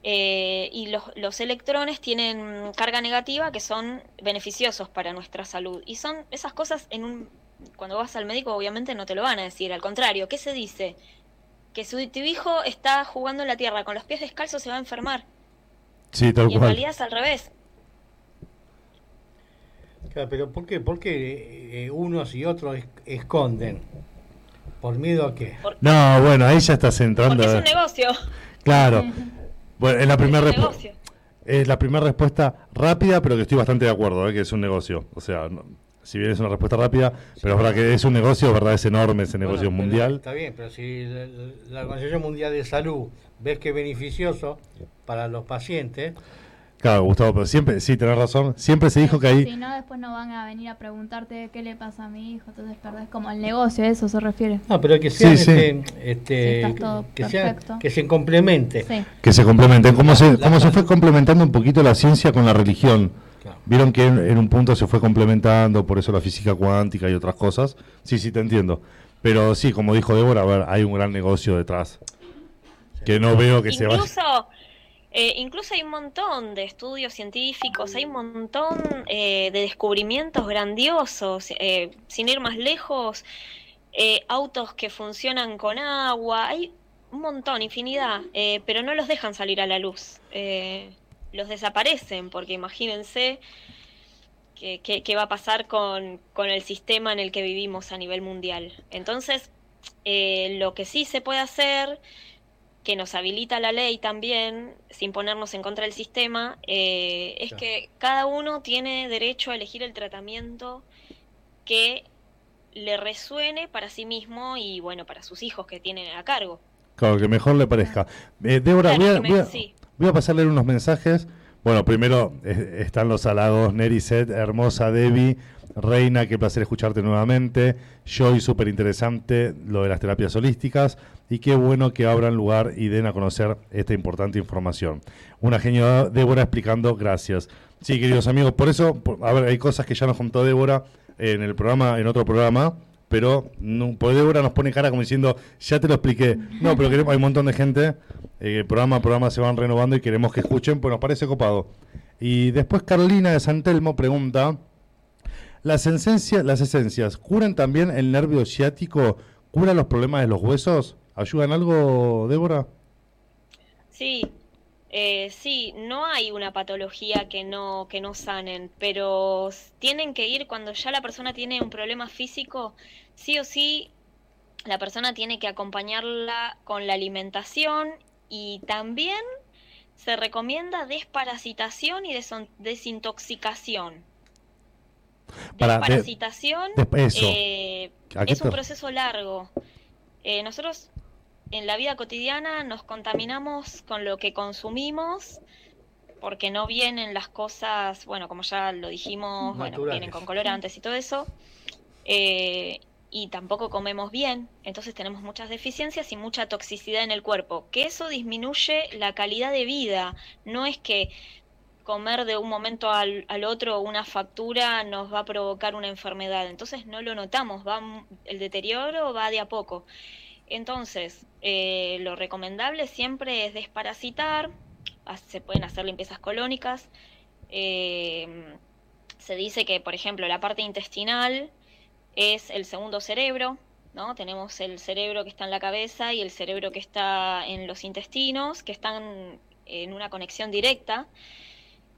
Eh, y los, los electrones tienen carga negativa que son beneficiosos para nuestra salud. Y son esas cosas en un... Cuando vas al médico obviamente no te lo van a decir, al contrario, ¿qué se dice? Que si tu hijo está jugando en la tierra con los pies descalzos se va a enfermar.
Sí, tal
Y en realidad es al revés.
Claro, pero ¿por qué, por qué eh, unos y otros es- esconden? ¿Por miedo a qué?
No, bueno, ahí ya estás entrando.
Porque es un negocio.
Claro. [laughs] Bueno, es la primera
es un
respu-
negocio.
Es la primera respuesta rápida, pero que estoy bastante de acuerdo, ¿eh? que es un negocio. O sea, no- si bien es una respuesta rápida, pero es verdad que es un negocio, es verdad, es enorme ese negocio
Bueno,
mundial.
Está bien, pero si la, la Organización Mundial de Salud ves que es beneficioso para los pacientes,
Claro, Gustavo, pero siempre, sí, tenés razón, siempre se dijo que
Si
ahí...
no, después no van a venir a preguntarte qué le pasa a mi hijo, entonces perdés como el negocio, eso se refiere.
no, pero que sean
Sí, sí.
este, este,
Sí, todo
que, sean-
perfecto.
que se complemente.
Sí.
Que se complementen, cómo,
La-
se, cómo se fue complementando un poquito la ciencia con la religión.
Claro.
Vieron que en, en un punto se fue complementando, por eso la física cuántica y otras cosas. Sí, sí, te entiendo. Pero sí, como dijo Débora, a ver, hay un gran negocio detrás. Que no veo que se vaya...
Eh, incluso hay un montón de estudios científicos, hay un montón eh, de descubrimientos grandiosos, eh, sin ir más lejos, autos que funcionan con agua, hay un montón, infinidad, pero no los dejan salir a la luz, los desaparecen, porque imagínense qué, va a pasar con, el sistema en el que vivimos a nivel mundial. Entonces, lo que sí se puede hacer que nos habilita la ley también, sin ponernos en contra del sistema, eh, es
Claro.
que cada uno tiene derecho a elegir el tratamiento que le resuene para sí mismo y bueno, para sus hijos que tienen a cargo.
Claro, que mejor le parezca. Eh, Débora,
Claro,
voy, a,
que me-
voy a-
sí.
voy a pasarle unos mensajes. Bueno, primero eh, están los halagos, Neri Set, hermosa Debbie, Reina, qué placer escucharte nuevamente. Joy, súper interesante lo de las terapias holísticas. Y qué bueno que abran lugar y den a conocer esta importante información. Una genio Débora explicando, gracias. Sí, queridos amigos, por eso, a ver, hay cosas que ya nos contó Débora en el programa, en otro programa, pero no, Débora nos pone cara como diciendo, ya te lo expliqué. No, pero queremos, hay un montón de gente, eh, programa a programa se van renovando y queremos que escuchen, pues nos parece copado. Y después Carolina de San Telmo pregunta, ¿las esencias, ¿las esencias curan también el nervio ciático? ¿Curan los problemas de los huesos? ¿Ayudan algo, Débora?
Sí, eh, sí, no hay una patología que no, que no sanen, pero tienen que ir cuando ya la persona tiene un problema físico, sí o sí, la persona tiene que acompañarla con la alimentación y también se recomienda desparasitación y desintoxicación. Desparasitación eh, es un proceso largo. Eh, nosotros en la vida cotidiana nos contaminamos con lo que consumimos porque no vienen las cosas, bueno, como ya lo dijimos, bueno, vienen con colorantes y todo eso, eh, y tampoco comemos bien, entonces tenemos muchas deficiencias y mucha toxicidad en el cuerpo, que eso disminuye la calidad de vida, no es que comer de un momento al, al otro una factura nos va a provocar una enfermedad, entonces no lo notamos, va el deterioro va de a poco. Entonces, eh, lo recomendable siempre es desparasitar, se pueden hacer limpiezas colónicas. Eh, se dice que, por ejemplo, la parte intestinal es el segundo cerebro, ¿no? Tenemos el cerebro que está en la cabeza y el cerebro que está en los intestinos, que están en una conexión directa.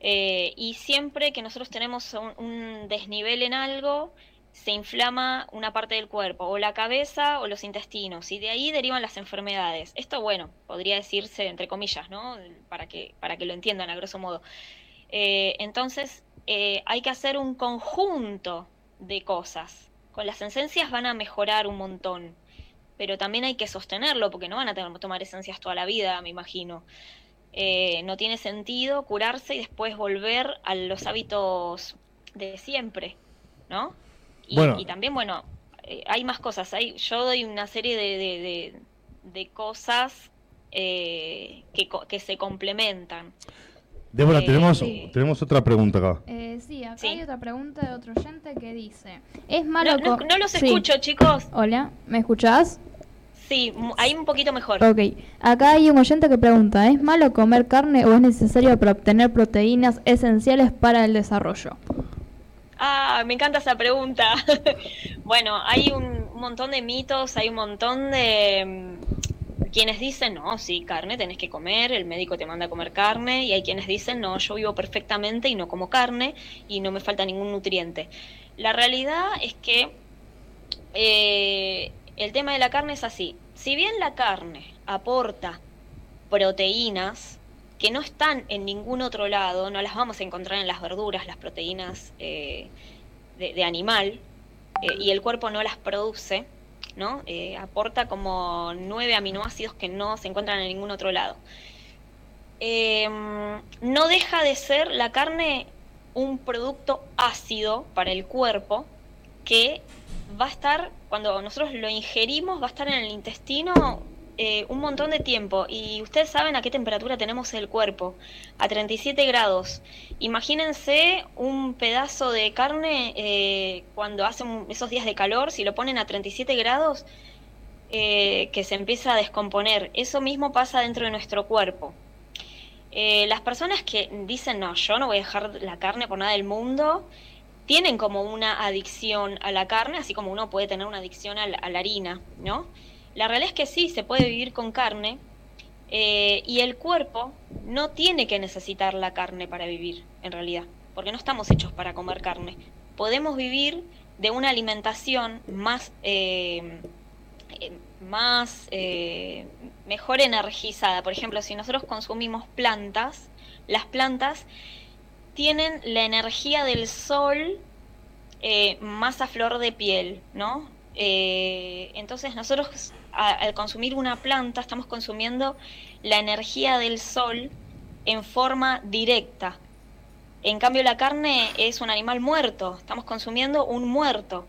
Eh, y siempre que nosotros tenemos un desnivel en algo, se inflama una parte del cuerpo, o la cabeza o los intestinos, y de ahí derivan las enfermedades. Esto, bueno, podría decirse entre comillas, ¿no? Para que, para que lo entiendan a grosso modo. Eh, entonces, eh, hay que hacer un conjunto de cosas. Con las esencias van a mejorar un montón, pero también hay que sostenerlo, porque no van a tener tomar esencias toda la vida, me imagino. Eh, no tiene sentido curarse y después volver a los hábitos de siempre, ¿no? Y, también, bueno, eh, hay más cosas. Hay, yo doy una serie de, de, cosas eh, que, que, se complementan.
Débora, eh, tenemos, tenemos otra pregunta acá.
sí, acá hay otra pregunta de otro oyente que dice: ¿Es malo
No, no, los escucho, chicos.
Hola, ¿me escuchás?
Sí, ahí un poquito mejor.
Ok, acá hay un oyente que pregunta: ¿Es malo comer carne o es necesario para obtener proteínas esenciales para el desarrollo?
Ah, me encanta esa pregunta. [laughs] bueno, hay un, montón de mitos, hay un montón de mm, quienes dicen, no, sí, carne tenés que comer, el médico te manda a comer carne, y hay quienes dicen, no, yo vivo perfectamente y no como carne y no me falta ningún nutriente. La realidad es que eh, el tema de la carne es así. Si bien la carne aporta proteínas, que no están en ningún otro lado, no las vamos a encontrar en las verduras, las proteínas eh, de, animal, eh, y el cuerpo no las produce, ¿no? Eh, aporta como nueve aminoácidos que no se encuentran en ningún otro lado. Em, no deja de ser la carne un producto ácido para el cuerpo que va a estar, cuando nosotros lo ingerimos, va a estar en el intestino eh, un montón de tiempo y ustedes saben a qué temperatura tenemos el cuerpo, a 37 grados. Imagínense un pedazo de carne eh, cuando hacen esos días de calor, si lo ponen a 37 grados, eh, que se empieza a descomponer. Eso mismo pasa dentro de nuestro cuerpo. las personas que dicen, no, yo no voy a dejar la carne por nada del mundo, tienen como una adicción a la carne, así como uno puede tener una adicción a la harina, ¿no? La realidad es que sí, se puede vivir con carne eh, y el cuerpo no tiene que necesitar la carne para vivir, en realidad, porque no estamos hechos para comer carne. Podemos vivir de una alimentación más, eh, eh, más mejor energizada. Por ejemplo, si nosotros consumimos plantas, las plantas tienen la energía del sol más a flor de piel, ¿no? entonces nosotros al consumir una planta estamos consumiendo la energía del sol en forma directa. En cambio la carne es un animal muerto, estamos consumiendo un muerto.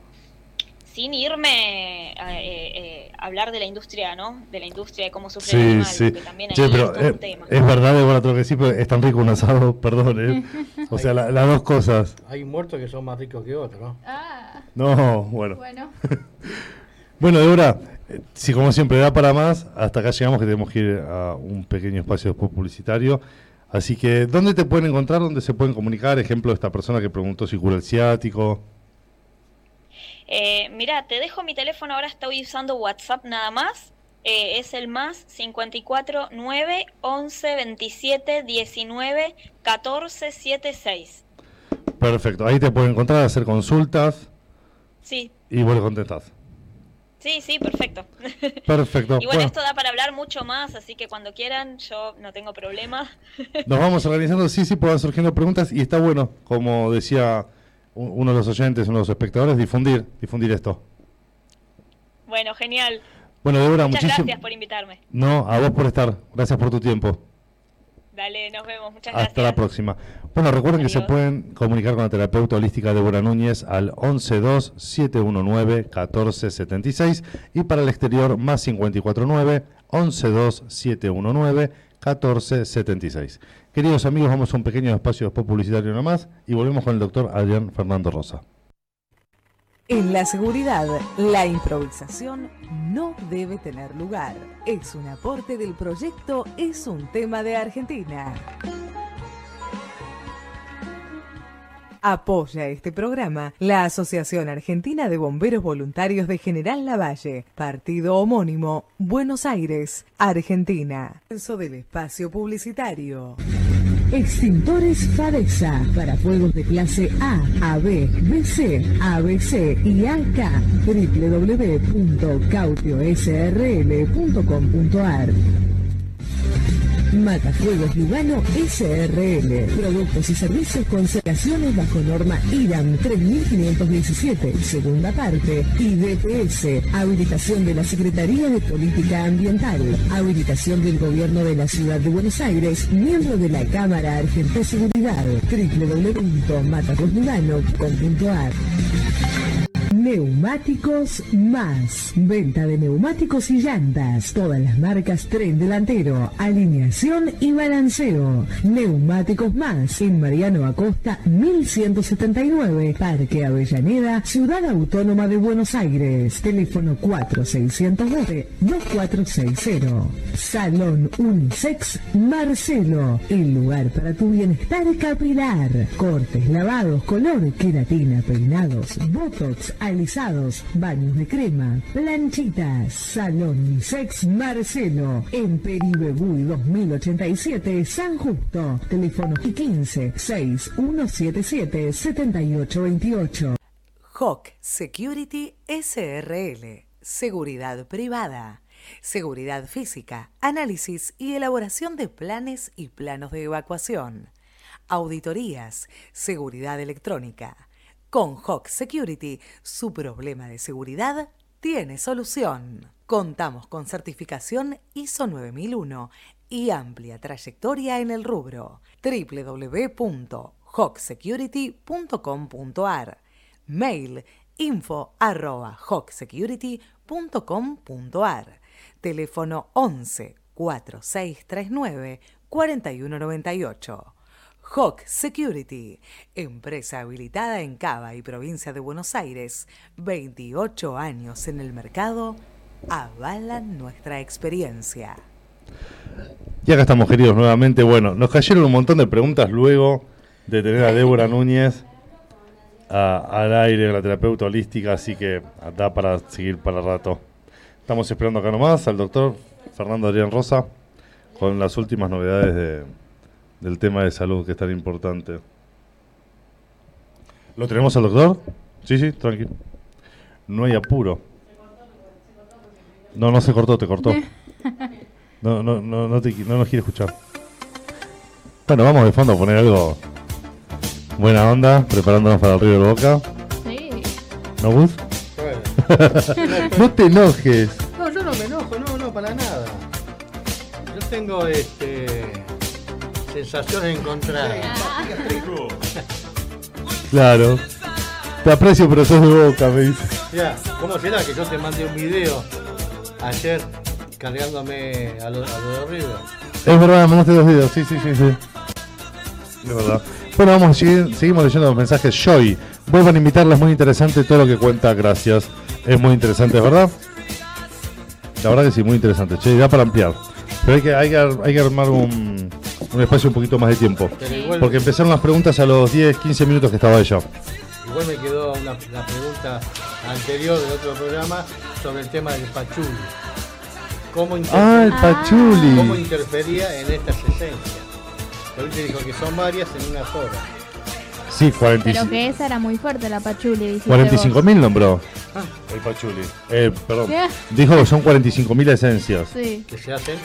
Sin irme a eh, eh, hablar de la industria, ¿no? De la industria, de cómo sufre el
Sí,
animal,
sí.
también
Che,
ahí
pero
es un
eh,
tema.
es verdad, Débora, tengo que decir, pero es tan rico un asado, [laughs] perdón, ¿eh? [laughs] O sea, la- las dos cosas.
Hay muertos que son más ricos que otros, ¿no?
Ah,
No, bueno.
bueno. [laughs]
Bueno, Débora, eh, si como siempre da para más, hasta acá llegamos que tenemos que ir a un pequeño espacio después publicitario. Así que, ¿dónde te pueden encontrar? ¿Dónde se pueden comunicar? Ejemplo, esta persona que preguntó si cura el ciático.
Eh, mira, te dejo mi teléfono, ahora estoy usando WhatsApp nada más. Eh, es el más 54 9 11 27 19 14 76.
Perfecto, ahí te pueden encontrar, hacer consultas
Sí,
y le contestás.
sí, sí, perfecto. [laughs]
Perfecto.
y bueno, esto da para hablar mucho más, así que cuando quieran, yo no tengo problema.
Nos vamos organizando, sí, sí, puedan surgiendo preguntas y está bueno, como decía uno de los oyentes, uno de los espectadores, difundir, difundir esto.
Bueno, genial.
Bueno, Débora,
Muchas gracias por invitarme.
No, a vos por estar, gracias por tu tiempo.
Dale, nos vemos. Muchas gracias.
Hasta la próxima. Bueno, recuerden que se pueden comunicar con la terapeuta holística Débora Núñez al 112-719-1476 y para el exterior más 549-112-719-1476. Queridos amigos, vamos a un pequeño espacio después publicitario nomás y volvemos con el doctor Adrián Fernando Rosa.
En la seguridad, la improvisación no debe tener lugar. Es un aporte del proyecto Es un tema de Argentina. Apoya este programa la Asociación Argentina de Bomberos Voluntarios de General Lavalle, partido homónimo, Buenos Aires, Argentina. Del espacio publicitario.
Extintores Fadesa para fuegos de clase A, AB, BC, ABC y AK. www.cautiosrl.com.ar Matafuegos Lugano SRL. Productos y servicios con certificaciones bajo norma IRAM 3517, segunda parte. Y DPS. Habilitación de la Secretaría de Política Ambiental. Habilitación del Gobierno de la Ciudad de Buenos Aires. Miembro de la Cámara Argentina de Seguridad. www.matafuegoslugano.com.ar Neumáticos Más. Venta de neumáticos y llantas. Todas las marcas tren delantero, alineación y balanceo. Neumáticos Más. En Mariano Acosta 1179. Parque Avellaneda, Ciudad Autónoma de Buenos Aires. Teléfono 4612-2460. Salón Unisex Marcelo. El lugar para tu bienestar capilar. Cortes, lavados, color, queratina, peinados, botox, alisados, baños de crema, planchitas. Salón Unisex Marcelo. En Peribebuy 2087, San Justo. Teléfono 15 6177 7828.
Hawk Security SRL. Seguridad privada. Seguridad física, análisis y elaboración de planes y planos de evacuación. Auditorías, seguridad electrónica. Con Hawk Security, su problema de seguridad tiene solución. Contamos con certificación ISO 9001 y amplia trayectoria en el rubro. www.hawksecurity.com.ar Mail info arroba hawksecurity.com.ar Teléfono 11 4639 4198. Hawk Security, empresa habilitada en Cava y provincia de Buenos Aires, 28 años en el mercado, avalan nuestra experiencia.
Y acá estamos, queridos, nuevamente. Bueno, nos cayeron un montón de preguntas luego de tener a Débora Núñez al aire, la terapeuta holística, así que da para seguir para rato. Estamos esperando acá nomás al doctor Fernando Adrián Rosa con las últimas novedades de- del tema de salud que es tan importante. ¿Lo tenemos al doctor? Sí, sí, tranquilo. No hay apuro. No, no se cortó, te cortó. No, no, no, no, te, no nos quiere escuchar. Bueno, vamos de fondo a poner algo buena onda, preparándonos para el Río de Boca.
Sí.
¿No, Gus?
Bueno. [laughs]
no te enojes.
No, yo no me enojo, no, no, para nada. Yo tengo este Sensaciones encontradas.
Claro. Te aprecio, pero sos de boca, me dice.
Ya, ¿cómo será que yo te mandé un video ayer cargándome a lo, a lo de River?
Es verdad, me mandaste dos videos, sí, sí, sí, sí. Es verdad. Bueno, vamos a seguir, seguimos leyendo los mensajes. Joy, vuelvan a invitarla, es muy interesante todo lo que cuenta, gracias. Es muy interesante, ¿verdad? La verdad que sí, muy interesante. Che, da para ampliar. Pero hay que, hay que, hay que armar un, un espacio un poquito más de tiempo.
Pero igual,
Porque empezaron las preguntas a los 10, 15 minutos que estaba ella.
igual me quedó una, la pregunta anterior del otro programa sobre el tema del pachuli. ¿Cómo,
Ah, el
Ah.
pachuli.
cómo interfería en estas esencias? Pero te dijo que son varias en una sola.
Sí,
Pero
45
que esa era muy fuerte la pachuli. dijiste
45
vos.
mil nombró. El pachuli. Eh, perdón.
¿Qué?
Dijo que son 45 mil esencias.
Sí.
Que se hacen,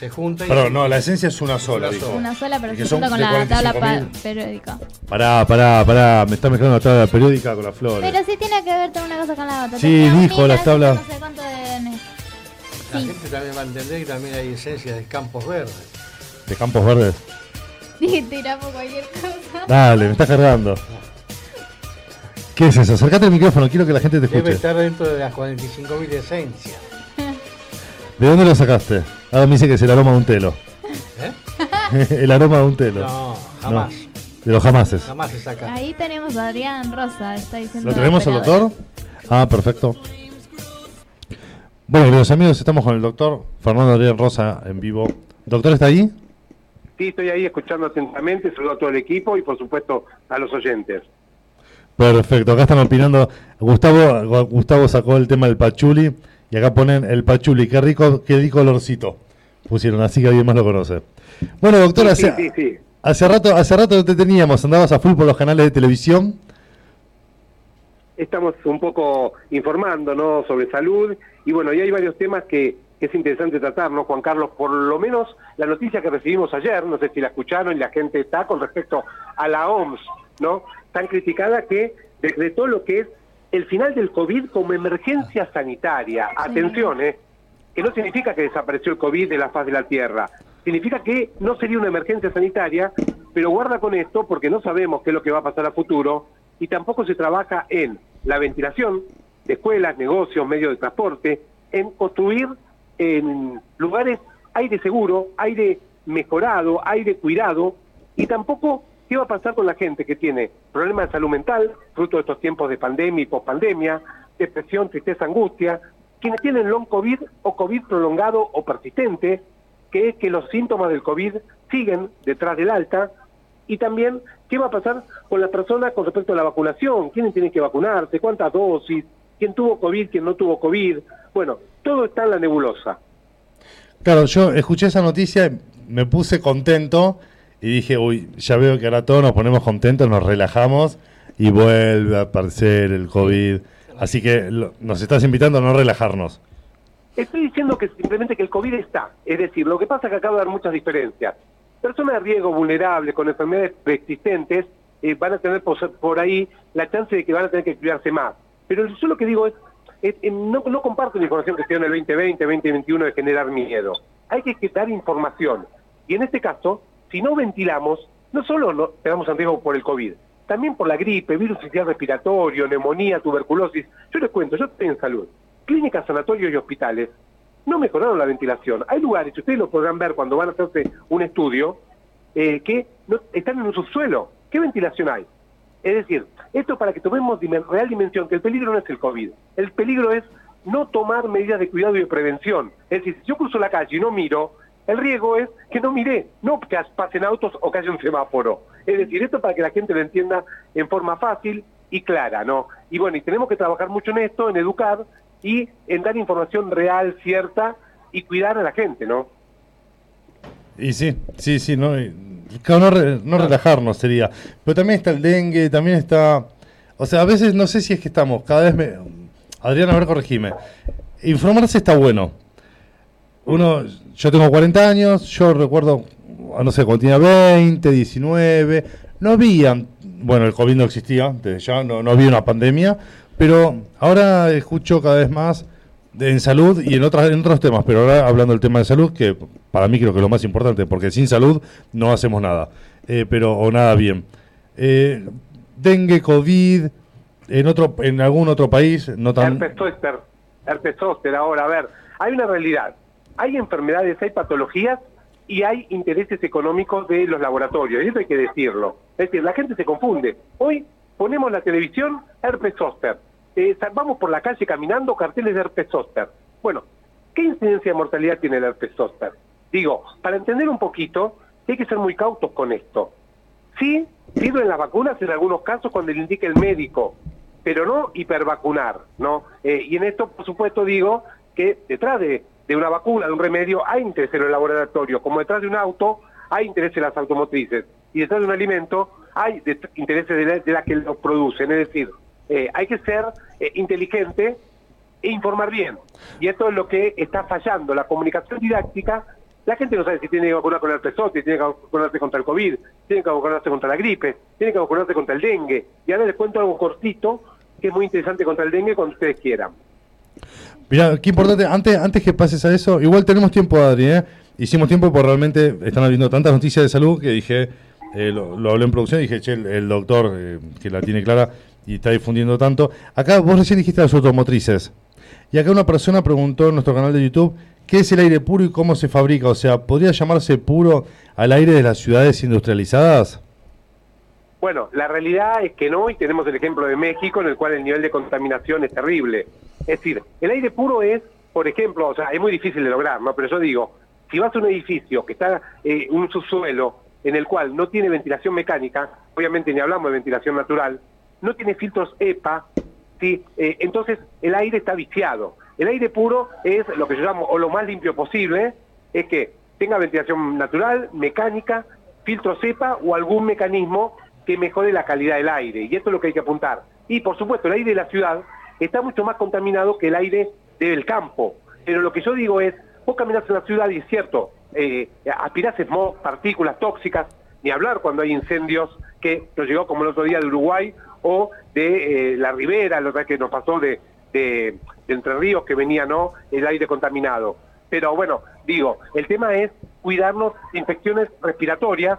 se juntan y
Perdón, no, la esencia es una sola,
Una
dijo.
sola.
Una sola, pero se
son
junta con la tabla
45.000.
pa- periódica.
Pará, pará, pará, me está mezclando la tabla periódica con las flores.
Pero sí tiene que ver una cosa con la otra.
Sí,
Tenía
dijo las tablas.
No sé cuánto de...
la
Sí.
gente también va a entender que también hay esencias de campos verdes.
De Campos Verdes. [laughs]
Y tiramos cualquier cosa.
Dale, me estás cargando. ¿Qué es eso? Acércate al micrófono, quiero que la gente te
Debe
escuche.
estar dentro de las 45.000 esencias.
¿De dónde lo sacaste? Ahora me dice que es el aroma de un telo.
¿Eh? [laughs]
el aroma de un telo.
No, jamás.
De los jamases.
Jamás se saca.
Ahí tenemos a Adrián Rosa, está diciendo.
¿Lo tenemos al doctor? Ah, perfecto. Bueno, queridos amigos, estamos con el doctor Fernando Adrián Rosa en vivo. ¿Doctor está ahí?
Sí, estoy ahí escuchando atentamente, saludo a todo el equipo y por supuesto a los oyentes.
Perfecto, acá están opinando. Gustavo, Gu- Gustavo sacó el tema del pachuli y acá ponen el pachuli, qué rico, qué rico olorcito. Pusieron, así que alguien más lo conoce. Bueno, doctor,
Sí,
hace,
sí, sí.
hace rato, hace rato no te teníamos, andabas a full por los canales de televisión.
Estamos un poco informando ¿no? sobre salud y bueno, y hay varios temas que, que es interesante tratar, ¿no, Juan Carlos? Por lo menos la noticia que recibimos ayer, no sé si la escucharon y la gente está con respecto a la OMS, ¿no? Tan criticada que decretó lo que es el final del COVID como emergencia sanitaria. Atención, ¿eh? que no significa que desapareció el COVID de la faz de la Tierra. Significa que no sería una emergencia sanitaria, pero guarda con esto porque no sabemos qué es lo que va a pasar a futuro y tampoco se trabaja en la ventilación de escuelas, negocios, medios de transporte, en construir en lugares aire seguro, aire mejorado, aire cuidado y tampoco qué va a pasar con la gente que tiene problemas de salud mental, fruto de estos tiempos de pandemia y pospandemia, depresión, tristeza, angustia, quienes tienen long COVID o COVID prolongado o persistente, que es que los síntomas del COVID siguen detrás del alta, y también qué va a pasar con las personas con respecto a la vacunación, quiénes tienen que vacunarse, cuántas dosis, quién tuvo COVID, quién no tuvo COVID, bueno, todo está en la nebulosa.
Claro, yo escuché esa noticia, me puse contento y dije, uy, ya veo que ahora todos nos ponemos contentos, nos relajamos y vuelve a aparecer el COVID. Así que lo- nos estás invitando a no relajarnos.
Estoy diciendo que simplemente que el COVID está. Es decir, lo que pasa es que acaba de haber muchas diferencias. Personas de riesgo vulnerables con enfermedades preexistentes eh, van a tener por, ahí la chance de que van a tener que cuidarse más. Pero yo lo que digo es, es- no, no comparto la información que se dio en el 2020, 2021 de generar miedo. Hay que dar información. Y en este caso, si no ventilamos, no solo no quedamos en riesgo por el COVID, también por la gripe, virus respiratorio, neumonía, tuberculosis. Yo les cuento, yo estoy en salud. Clínicas, sanatorios y hospitales no mejoraron la ventilación. Hay lugares, ustedes lo podrán ver cuando van a hacerse un estudio, eh, que no- están en un subsuelo. ¿Qué ventilación hay? Es decir, esto para que tomemos real dimensión, que el peligro no es el COVID. El peligro es no tomar medidas de cuidado y de prevención. Es decir, si yo cruzo la calle y no miro, el riesgo es que no mire, no que pasen autos o que haya un semáforo. Es decir, esto para que la gente lo entienda en forma fácil y clara, ¿no? Y bueno, y tenemos que trabajar mucho en esto, en educar y en dar información real, cierta y cuidar a la gente, ¿no?
Y sí, sí, sí, no, no, no relajarnos sería. Pero también está el dengue, también está... O sea, a veces no sé si es que estamos, cada vez me... Adrián, a ver, corregime. Informarse está bueno. Uno, yo tengo 40 años, yo recuerdo, ah, no sé, cuando tenía 20, 19, no había, bueno, el COVID no existía, desde ya no, no había una pandemia, pero ahora escucho cada vez más en salud y en, otras, en otros temas, pero ahora hablando del tema de salud, que para mí creo que es lo más importante, porque sin salud no hacemos nada, eh, pero o nada bien. Eh, dengue, COVID, en otro en algún otro país, no tan...
Herpes zóster, herpes zóster. Ahora, a ver, hay una realidad. Hay enfermedades, hay patologías y hay intereses económicos de los laboratorios. Y eso hay que decirlo. Es decir, la gente se confunde. Hoy ponemos la televisión, herpes zóster. Eh, vamos por la calle caminando, carteles de herpes zóster. Bueno, ¿qué incidencia de mortalidad tiene el herpes zóster? Digo, para entender un poquito, hay que ser muy cautos con esto. Sí, sirven las vacunas en algunos casos cuando le indique el médico, pero no hipervacunar, ¿no? Eh, y en esto, por supuesto, digo que detrás de, de una vacuna, de un remedio, hay interés en el laboratorio, como detrás de un auto hay interés en las automotrices, y detrás de un alimento hay intereses de la, de la que lo producen, es decir, eh, hay que ser eh, inteligente e informar bien. Y esto es lo que está fallando, la comunicación didáctica. La gente no sabe si tiene que vacunar con el pesote, tiene que vacunarse contra el COVID, tiene que vacunarse contra la gripe, tiene que vacunarse contra el dengue. Y ahora les cuento algo cortito que es muy interesante contra el dengue cuando ustedes quieran.
Mirá, qué importante, antes, antes que pases a eso, igual tenemos tiempo, Adri, ¿eh? Hicimos tiempo porque realmente están habiendo tantas noticias de salud que dije, eh, lo, lo hablé en producción dije, che, el, el doctor eh, que la tiene clara y está difundiendo tanto. Acá vos recién dijiste las automotrices. Y acá una persona preguntó en nuestro canal de YouTube, ¿qué es el aire puro y cómo se fabrica? O sea, ¿podría llamarse puro al aire de las ciudades industrializadas?
Bueno, la realidad es que no, y tenemos el ejemplo de México, en el cual el nivel de contaminación es terrible. Es decir, el aire puro es, por ejemplo, o sea, es muy difícil de lograr, ¿no? Pero yo digo, si vas a un edificio que está eh, un subsuelo en el cual no tiene ventilación mecánica, obviamente ni hablamos de ventilación natural, no tiene filtros EPA, ¿sí? Eh, entonces el aire está viciado. El aire puro es lo que yo llamo, o lo más limpio posible, es que tenga ventilación natural, mecánica, filtros EPA o algún mecanismo que mejore la calidad del aire. Y esto es lo que hay que apuntar. Y por supuesto, el aire de la ciudad está mucho más contaminado que el aire del campo. Pero lo que yo digo es, vos caminás en la ciudad y es cierto, eh, aspirás partículas tóxicas, ni hablar cuando hay incendios que nos llegó como el otro día de Uruguay o de eh, la Ribera, lo que nos pasó de, de, de Entre Ríos que venía no el aire contaminado. Pero bueno, digo, el tema es cuidarnos de infecciones respiratorias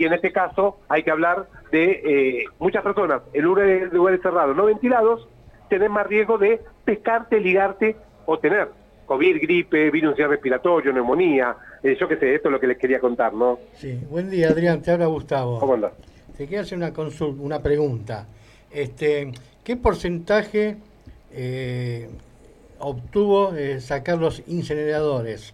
y en este caso hay que hablar de eh, muchas personas en lugares, lugares cerrados no ventilados tener más riesgo de pescarte, ligarte o tener COVID, gripe, virus respiratorio, neumonía, eh, yo qué sé, esto es lo que les quería contar, ¿no?
Sí, buen día Adrián, te habla Gustavo.
¿Cómo andás?
Te quería hacer una consulta, una pregunta. Este, ¿Qué porcentaje eh, obtuvo eh, sacar los incineradores?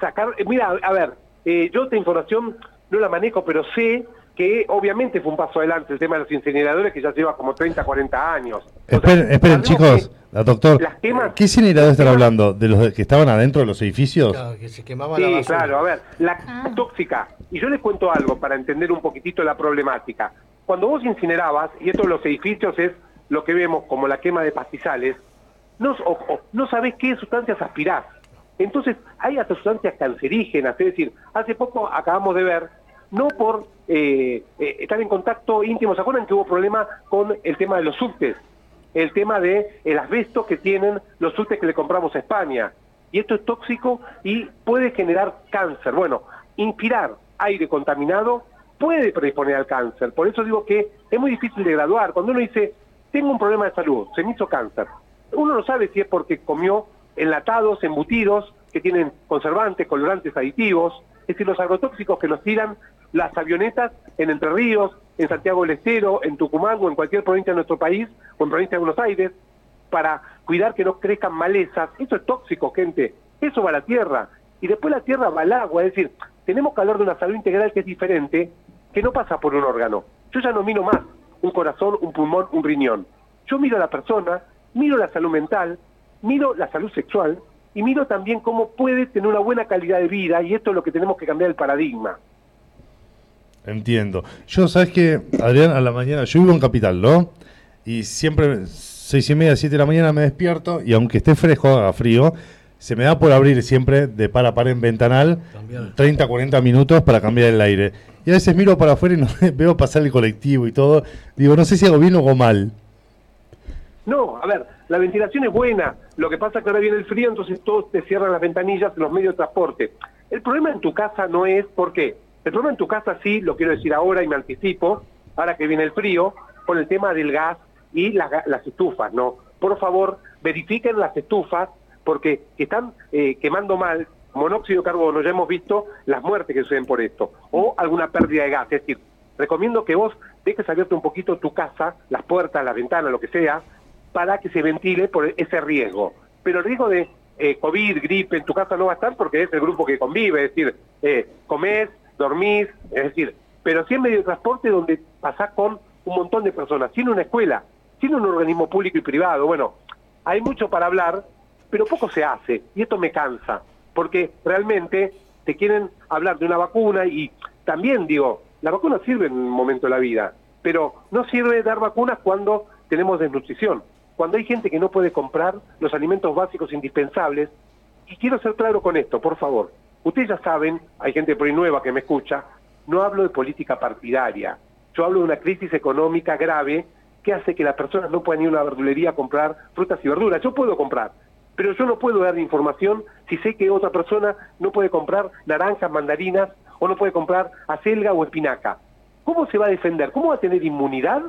Sacar, mira, a ver, eh, yo esta información no la manejo, pero sé que obviamente fue un paso adelante el tema de los incineradores que ya lleva como 30, 40 años. O sea,
Esperen, esperen chicos,
que
la doctor,
las quemas-
¿qué incineradores están hablando? ¿De los de- que estaban adentro de los edificios?
Claro, que se quemaba la
Sí,
basura.
claro, a ver, la
Ah.
tóxica. Y yo les cuento algo para entender un poquitito la problemática. Cuando vos incinerabas, y esto en los edificios es lo que vemos como la quema de pastizales, no, o- o- no sabés qué sustancias aspirás. Entonces, hay hasta sustancias cancerígenas, es decir, hace poco acabamos de ver, no por eh, eh, estar en contacto íntimo, ¿se acuerdan que hubo problema con el tema de los subtes? El tema de el asbesto que tienen los subtes que le compramos a España. Y esto es tóxico y puede generar cáncer. Bueno, inspirar aire contaminado puede predisponer al cáncer. Por eso digo que es muy difícil de graduar. Cuando uno dice, tengo un problema de salud, se me hizo cáncer, uno no sabe si es porque comió enlatados, embutidos, que tienen conservantes, colorantes, aditivos, es decir, los agrotóxicos que nos tiran las avionetas en Entre Ríos, en Santiago del Estero, en Tucumán o en cualquier provincia de nuestro país, o en provincia de Buenos Aires, para cuidar que no crezcan malezas. Eso es tóxico, gente. Eso va a la tierra. Y después la tierra va al agua. Es decir, tenemos que hablar de una salud integral que es diferente, que no pasa por un órgano. Yo ya no miro más un corazón, un pulmón, un riñón. Yo miro a la persona, miro la salud mental, miro la salud sexual y miro también cómo puede tener una buena calidad de vida y esto es lo que tenemos que cambiar el paradigma.
Entiendo. Yo, ¿sabes que Adrián, a la mañana, yo vivo en Capital, ¿no? Y siempre, seis y media, siete de la mañana me despierto y aunque esté fresco, haga frío, se me da por abrir siempre de par a par en ventanal
Cambiar.
30, 40 minutos para cambiar el aire. Y a veces miro para afuera y [laughs] no, veo pasar el colectivo y todo. Digo, no sé si hago bien o hago mal.
No, a ver, La ventilación es buena, lo que pasa es que ahora viene el frío, entonces todos te cierran las ventanillas en los medios de transporte. El problema en tu casa no es, ¿por qué? El problema en tu casa sí, lo quiero decir ahora y me anticipo, ahora que viene el frío, con el tema del gas y las estufas, ¿no? Por favor, verifiquen las estufas porque están eh, quemando mal monóxido de carbono, ya hemos visto las muertes que suceden por esto, o alguna pérdida de gas. Es decir, recomiendo que vos dejes abierto un poquito tu casa, las puertas, las ventanas, lo que sea, para que se ventile por ese riesgo. Pero el riesgo de eh, COVID, gripe en tu casa no va a estar porque es el grupo que convive, es decir, eh, comés, dormís, es decir, pero sí en medio de transporte donde pasás con un montón de personas, sin una escuela, sin un organismo público y privado. Bueno, hay mucho para hablar, pero poco se hace, y esto me cansa, porque realmente te quieren hablar de una vacuna y también digo, la vacuna sirve en un momento de la vida, pero no sirve dar vacunas cuando tenemos desnutrición cuando hay gente que no puede comprar los alimentos básicos indispensables. Y quiero ser claro con esto, por favor. Ustedes ya saben, hay gente por ahí nueva que me escucha, no hablo de política partidaria. Yo hablo de una crisis económica grave que hace que las personas no puedan ir a una verdulería a comprar frutas y verduras. Yo puedo comprar, pero yo no puedo dar información si sé que otra persona no puede comprar naranjas, mandarinas o no puede comprar acelga o espinaca. ¿Cómo se va a defender? ¿Cómo va a tener inmunidad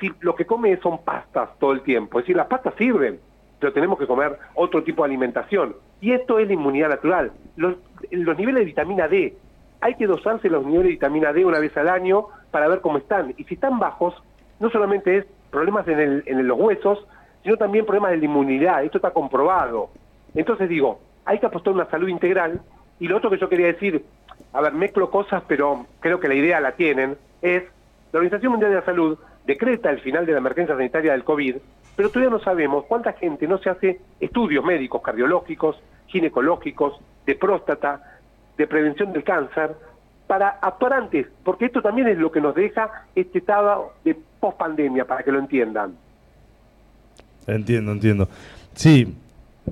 si lo que come son pastas todo el tiempo. Es decir, las pastas sirven, pero tenemos que comer otro tipo de alimentación. Y esto es la inmunidad natural. Los, niveles de vitamina D, hay que dosarse los niveles de vitamina D una vez al año para ver cómo están. Y si están bajos, no solamente es problemas en, el, en los huesos, sino también problemas de la inmunidad. Esto está comprobado. Entonces digo, hay que apostar una salud integral. Y lo otro que yo quería decir, a ver, mezclo cosas, pero creo que la idea la tienen, es la Organización Mundial de la Salud decreta el final de la emergencia sanitaria del COVID, pero todavía no sabemos cuánta gente no se hace estudios médicos, cardiológicos, ginecológicos, de próstata, de prevención del cáncer, para actuar antes, porque esto también es lo que nos deja este estado de pospandemia, para que lo entiendan.
Entiendo, entiendo. Sí,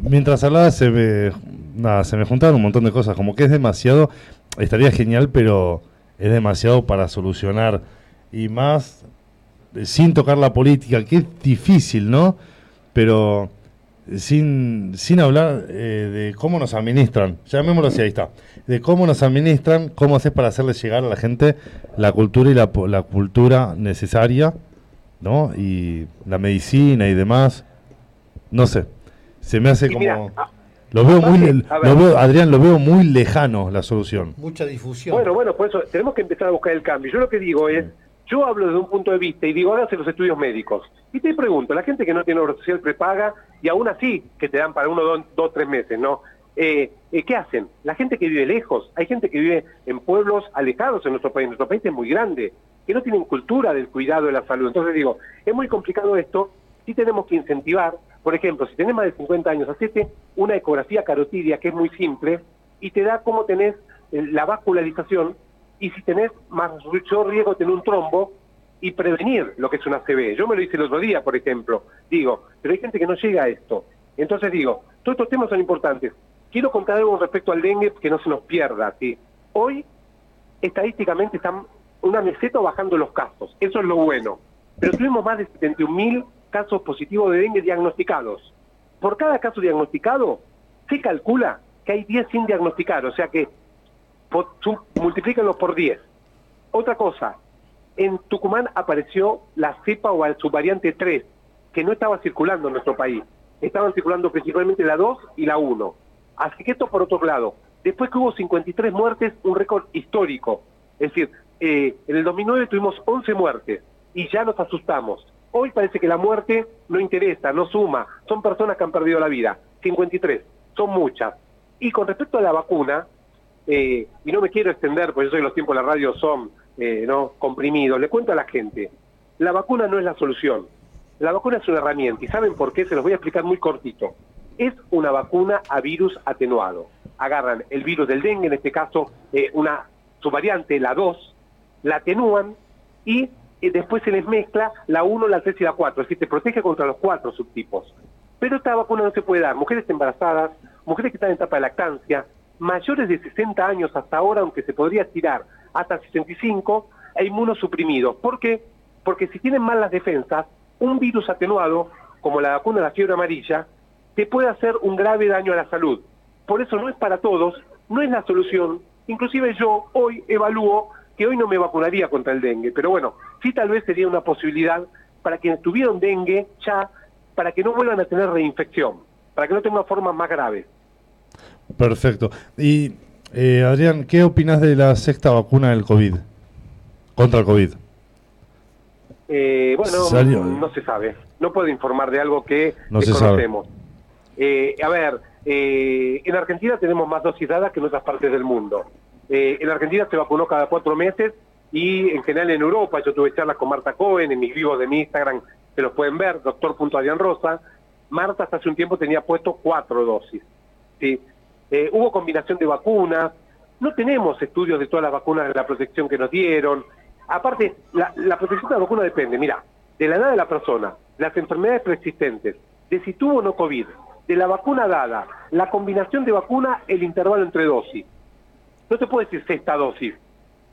mientras hablaba se me, nada, se me juntaron un montón de cosas, como que es demasiado, estaría genial, pero es demasiado para solucionar y más sin tocar la política, que es difícil, ¿no? Pero sin, sin hablar eh, de cómo nos administran, llamémoslo así, ahí está, de cómo nos administran, cómo haces para hacerle llegar a la gente la cultura y la, la cultura necesaria, ¿no? Y la medicina y demás, no sé, se me hace como... lo veo muy, lo veo, Adrián, lo veo muy lejano la solución.
Mucha difusión.
Bueno, bueno, por eso tenemos que empezar a buscar el cambio. Yo lo que digo es, yo hablo desde un punto de vista y digo, hágase los estudios médicos. Y te pregunto, la gente que no tiene obra social prepaga y aún así que te dan para uno, dos, dos tres meses, ¿no? Eh, eh, ¿Qué hacen? La gente que vive lejos, hay gente que vive en pueblos alejados en nuestro país, nuestro país es muy grande, que no tienen cultura del cuidado de la salud. Entonces digo, es muy complicado esto, sí tenemos que incentivar, por ejemplo, si tenés más de 50 años, hacete una ecografía carotidia que es muy simple y te da cómo tenés eh, la vascularización y si tenés más riesgo de tener un trombo y prevenir lo que es una CB. Yo me lo hice el otro día, por ejemplo. Digo, pero hay gente que no llega a esto. Entonces digo, todos estos temas son importantes. Quiero contar algo respecto al dengue que no se nos pierda. ¿sí? Hoy, estadísticamente, están una meseta bajando los casos. Eso es lo bueno. Pero tuvimos más de 71.000 casos positivos de dengue diagnosticados. Por cada caso diagnosticado, se calcula que hay 10 sin diagnosticar. O sea que multiplícanlo por 10. Otra cosa, en Tucumán apareció la cepa o su variante 3, que no estaba circulando en nuestro país. Estaban circulando principalmente la 2 y la 1. Así que esto por otro lado. Después que hubo 53 muertes, un récord histórico. Es decir, eh, en el 2009 tuvimos 11 muertes y ya nos asustamos. Hoy parece que la muerte no interesa, no suma. Son personas que han perdido la vida. 53, son muchas. Y con respecto a la vacuna, eh, y no me quiero extender, porque yo que los tiempos de la radio son eh, no comprimidos, le cuento a la gente, la vacuna no es la solución, la vacuna es una herramienta, y ¿saben por qué? Se los voy a explicar muy cortito. Es una vacuna a virus atenuado. Agarran el virus del dengue, en este caso eh, una su variante, la 2, la atenúan y después se les mezcla la 1, la 3 y la 4, es decir, te protege contra los cuatro subtipos. Pero esta vacuna no se puede dar. Mujeres embarazadas, mujeres que están en etapa de lactancia, mayores de 60 años hasta ahora, aunque se podría estirar hasta 65, e inmunosuprimidos. ¿Por qué? Porque si tienen mal las defensas, un virus atenuado como la vacuna de la fiebre amarilla, te puede hacer un grave daño a la salud. Por eso no es para todos, no es la solución. Inclusive yo hoy evalúo que hoy no me vacunaría contra el dengue, pero bueno, sí tal vez sería una posibilidad para quienes tuvieron dengue ya, para que no vuelvan a tener reinfección, para que no tengan formas más graves.
Perfecto. Y eh, Adrián, ¿qué opinas de la sexta vacuna del COVID? Contra el COVID.
Eh, bueno,
Salió.
no se sabe. No puedo informar de algo que
No se
desconocemos. Eh, a ver, eh, en Argentina tenemos más dosis dadas que en otras partes del mundo. Eh, en Argentina se vacunó cada cuatro meses y en general en Europa, yo tuve charlas con Marta Cohen en mis vivos de mi Instagram, que los pueden ver, doctor.adrián Rosa. Marta hasta hace un tiempo tenía puesto cuatro dosis. ¿sí? Eh, hubo combinación de vacunas, no tenemos estudios de todas las vacunas de la protección que nos dieron. Aparte, la, protección de la vacuna depende, mira, de la edad de la persona, las enfermedades preexistentes, de si tuvo o no COVID, de la vacuna dada, la combinación de vacuna, el intervalo entre dosis. No te puedo decir sexta dosis.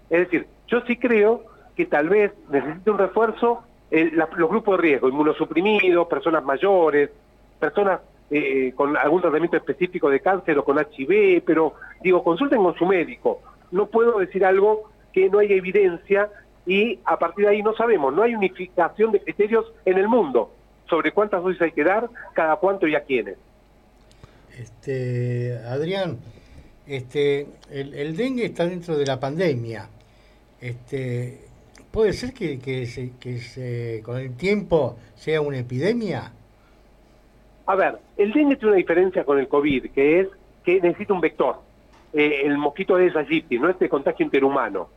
Es decir, yo sí creo que tal vez necesite un refuerzo eh, la- los grupos de riesgo, inmunosuprimidos, personas mayores, personas eh, con algún tratamiento específico de cáncer o con HIV, pero digo, consulten con su médico. No puedo decir algo que no haya evidencia y a partir de ahí no sabemos, no hay unificación de criterios en el mundo sobre cuántas dosis hay que dar, cada cuánto y a quiénes.
Este, Adrián, este, el, dengue está dentro de la pandemia. Este, ¿Puede ser que, que, se- que se- con el tiempo sea una epidemia?
A ver, el dengue tiene una diferencia con el COVID, que es que necesita un vector. Eh, el mosquito de aegypti, no es de contagio interhumano.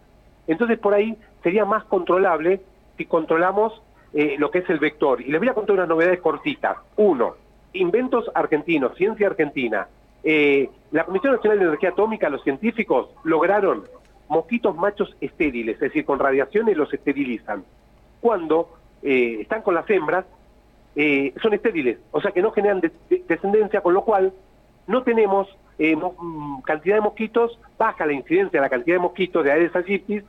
Entonces, por ahí sería más controlable si controlamos eh, lo que es el vector. Y les voy a contar unas novedades cortitas. Uno, inventos argentinos, ciencia argentina. Eh, la Comisión Nacional de Energía Atómica, los científicos, lograron mosquitos machos estériles, es decir, con radiaciones los esterilizan. Cuando eh, están con las hembras, eh, son estériles, o sea que no generan de- de- descendencia, con lo cual no tenemos eh, mm, cantidad de mosquitos, baja la incidencia de la cantidad de mosquitos de Aedes aegypti,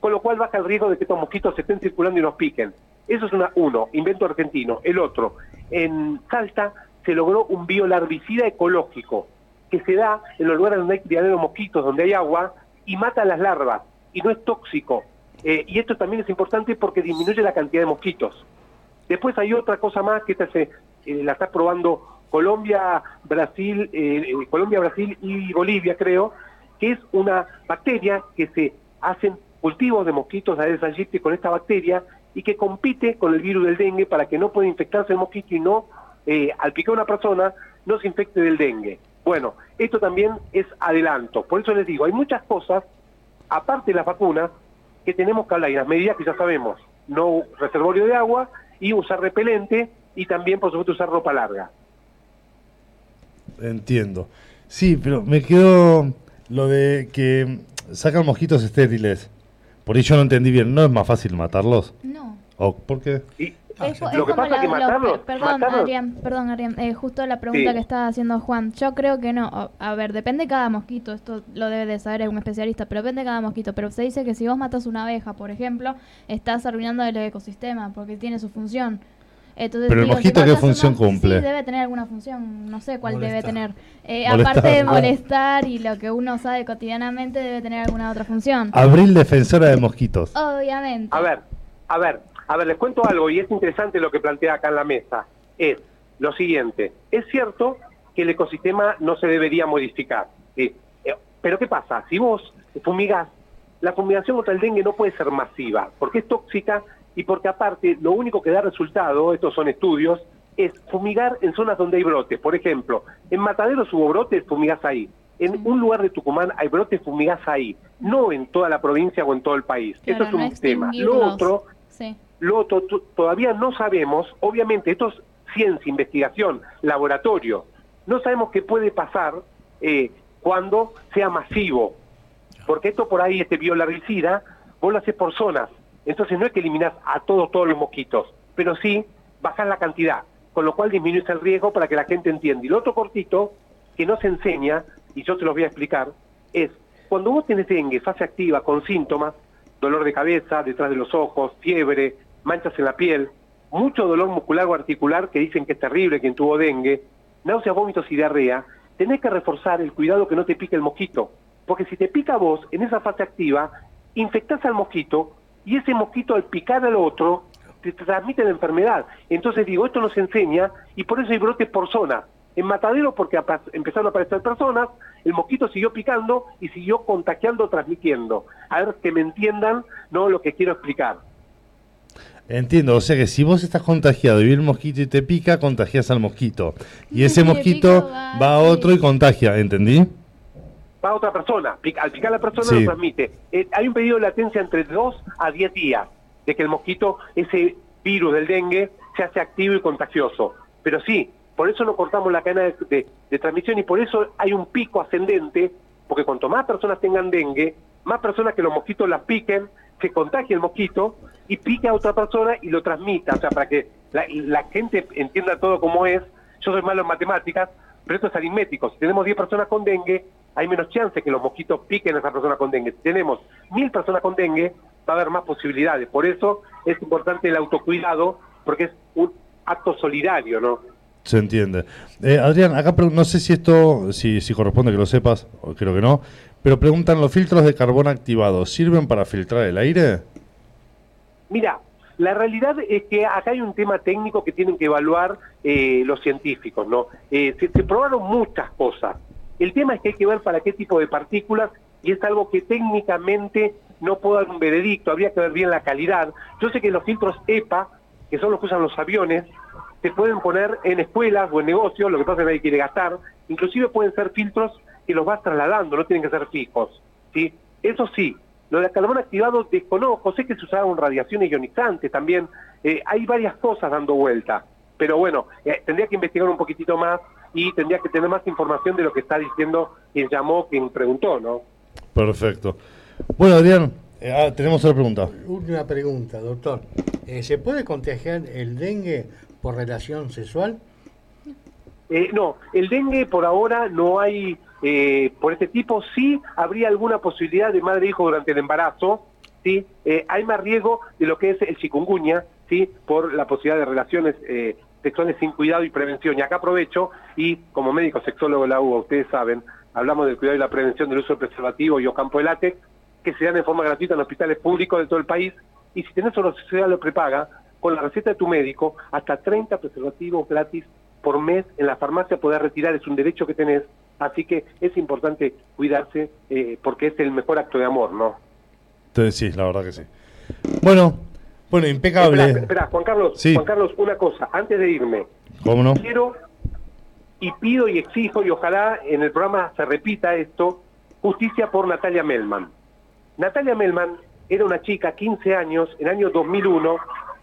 con lo cual baja el riesgo de que estos mosquitos estén circulando y nos piquen. Eso es una, uno, invento argentino. El otro, en Salta se logró un biolarvicida ecológico que se da en los lugares donde hay criadero de mosquitos, donde hay agua, y mata a las larvas, y no es tóxico. Eh, y esto también es importante porque disminuye la cantidad de mosquitos. Después hay otra cosa más que esta se, eh, la está probando Colombia, Brasil, eh, eh, Colombia, Brasil y Bolivia, creo, que es una bacteria que se hacen cultivos de mosquitos de Aedes aegypti con esta bacteria y que compite con el virus del dengue para que no pueda infectarse el mosquito y no, eh, al picar una persona, no se infecte del dengue. Bueno, esto también es adelanto. Por eso les digo, hay muchas cosas, aparte de las vacunas, que tenemos que hablar y las medidas que ya sabemos. No reservorio de agua y usar repelente y también, por supuesto, usar ropa larga.
Entiendo. Sí, pero me quedó lo de que sacan mosquitos estériles. Por ahí yo no entendí bien. ¿No es más fácil matarlos?
No.
¿O por qué?
Y
Es, co-
lo
es
que
como
pasa es que matarlos,
perdón,
matarlos-
Adrián, perdón, Adrián, eh, justo la pregunta
Sí.
que estaba haciendo Juan. Yo creo que no. A ver, depende de cada mosquito. Esto lo debe de saber un especialista, pero depende de cada mosquito. Pero se dice que si vos matas una abeja, por ejemplo, estás arruinando el ecosistema porque tiene su función. Entonces,
Pero el
digo, si
mosquito, ¿qué función
una-
cumple?
Sí, debe tener alguna función. No sé cuál debe
Molestar.
tener. Eh, aparte de
Ah.
molestar y lo que uno sabe cotidianamente, debe tener alguna otra función.
Abril defensora de mosquitos.
Obviamente.
A ver, a ver, a ver, les cuento algo y es interesante lo que plantea acá en la mesa. Es lo siguiente, es cierto que el ecosistema no se debería modificar, ¿sí? Eh, pero ¿qué pasa? Si vos fumigás, la fumigación contra el dengue no puede ser masiva, porque es tóxica y porque aparte lo único que da resultado, estos son estudios, es fumigar en zonas donde hay brotes. Por ejemplo, en Mataderos hubo brotes, fumigás ahí. En un lugar de Tucumán hay brotes, fumigás ahí. No en toda la provincia o en todo el país.
Claro,
Eso es
no
un tema. Lo otro
Sí.
Lo otro, tu- todavía no sabemos, obviamente esto es ciencia, investigación, laboratorio, no sabemos qué puede pasar eh, cuando sea masivo, porque esto por ahí, este biolarvicida, vos lo haces por zonas, entonces no es que eliminás a todos, todos los mosquitos, pero sí bajás la cantidad, con lo cual disminuyes el riesgo para que la gente entienda. Y lo otro cortito, que no se enseña, y yo te los voy a explicar, es cuando vos tenés dengue, fase activa, con síntomas, dolor de cabeza, detrás de los ojos, fiebre, manchas en la piel, mucho dolor muscular o articular que dicen que es terrible quien tuvo dengue, náuseas, vómitos y diarrea, tenés que reforzar el cuidado que no te pique el mosquito. Porque si te pica vos en esa fase activa, infectás al mosquito y ese mosquito al picar al otro te transmite la enfermedad. Entonces digo, esto nos enseña y por eso hay brotes por zona. En Matadero porque empezaron a aparecer personas, el mosquito siguió picando y siguió contagiando, transmitiendo. A ver que me entiendan no lo que quiero explicar.
Entiendo, o sea que si vos estás contagiado y viene el mosquito y te pica, contagias al mosquito. Y [laughs] ese mosquito
va,
va a otro y contagia, ¿entendí?
va a otra persona. Pica- Al picar a la persona
Sí.
lo transmite. Eh, hay un periodo de latencia entre 2 a 10 días de que el mosquito, ese virus del dengue, se hace activo y contagioso. Pero sí, por eso no cortamos la cadena de, de- de transmisión y por eso hay un pico ascendente, porque cuanto más personas tengan dengue, más personas que los mosquitos las piquen, se contagie el mosquito y pique a otra persona y lo transmita. O sea, para que la, gente entienda todo como es, yo soy malo en matemáticas, pero esto es aritmético. Si tenemos 10 personas con dengue, hay menos chance que los mosquitos piquen a esa persona con dengue. Si tenemos mil personas con dengue, va a haber más posibilidades. Por eso es importante el autocuidado, porque es un acto solidario, ¿no?
Se entiende. Eh, Adrián, acá no sé si esto, si, si corresponde que lo sepas, creo que no, pero preguntan, ¿los filtros de carbón activados sirven para filtrar el aire?
Mira, la realidad es que acá hay un tema técnico que tienen que evaluar eh, los científicos, ¿no? Eh, se, probaron muchas cosas. El tema es que hay que ver para qué tipo de partículas y es algo que técnicamente no puedo dar un veredicto, habría que ver bien la calidad. Yo sé que los filtros EPA, que son los que usan los aviones, se pueden poner en escuelas o en negocios, lo que pasa es que nadie quiere gastar, inclusive pueden ser filtros que los vas trasladando, no tienen que ser fijos, ¿sí? Eso sí, lo de carbón activado desconozco, sé que se usaban radiaciones ionizantes también, eh, hay varias cosas dando vuelta, pero bueno, eh, tendría que investigar un poquitito más y tendría que tener más información de lo que está diciendo quien llamó, quien preguntó, ¿no?
Perfecto. Bueno, Adrián, eh, ah, tenemos otra pregunta.
Última pregunta, doctor. Eh, ¿Se puede contagiar el dengue por relación sexual?
Eh, no, el dengue por ahora no hay, eh, por este tipo, sí habría alguna posibilidad de madre-hijo durante el embarazo, sí, Eh, hay más riesgo de lo que es el chikungunya, sí, por la posibilidad de relaciones eh, sexuales sin cuidado y prevención. Y acá aprovecho, y como médico sexólogo de la UBA, ustedes saben, hablamos del cuidado y la prevención del uso del preservativo y o campo de látex, que se dan de forma gratuita en hospitales públicos de todo el país, y si tenés una sociedad lo prepaga, con la receta de tu médico, hasta 30 preservativos gratis por mes en la farmacia poder retirar, es un derecho que tenés, así que es importante cuidarse eh, porque es el mejor acto de amor, ¿no?
Entonces, sí, la verdad que sí. Bueno, bueno, impecable.
Espera, espera, Juan Carlos,
Sí.
Juan Carlos, una cosa, antes de irme,
¿Cómo no?
quiero y pido y exijo y ojalá en el programa se repita esto, justicia por Natalia Melman. Natalia Melman era una chica, 15 años, en el año 2001,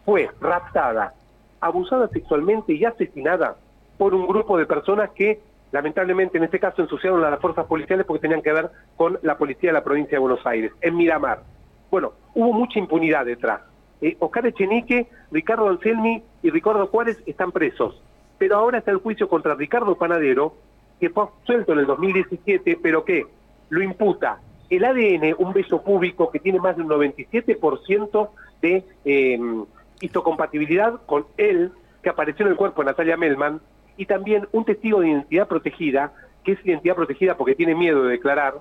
fue raptada, abusada sexualmente y asesinada por un grupo de personas que lamentablemente en este caso ensuciaron a las fuerzas policiales porque tenían que ver con la policía de la provincia de Buenos Aires, en Miramar. Bueno, hubo mucha impunidad detrás. Eh, Oscar Echenique, Ricardo Anselmi y Ricardo Juárez están presos. Pero ahora está el juicio contra Ricardo Panadero, que fue suelto en el 2017, pero que lo imputa el ADN, un beso público que tiene más de un 97% de eh, histocompatibilidad con él, que apareció en el cuerpo de Natalia Melman, y también un testigo de identidad protegida, que es identidad protegida porque tiene miedo de declarar,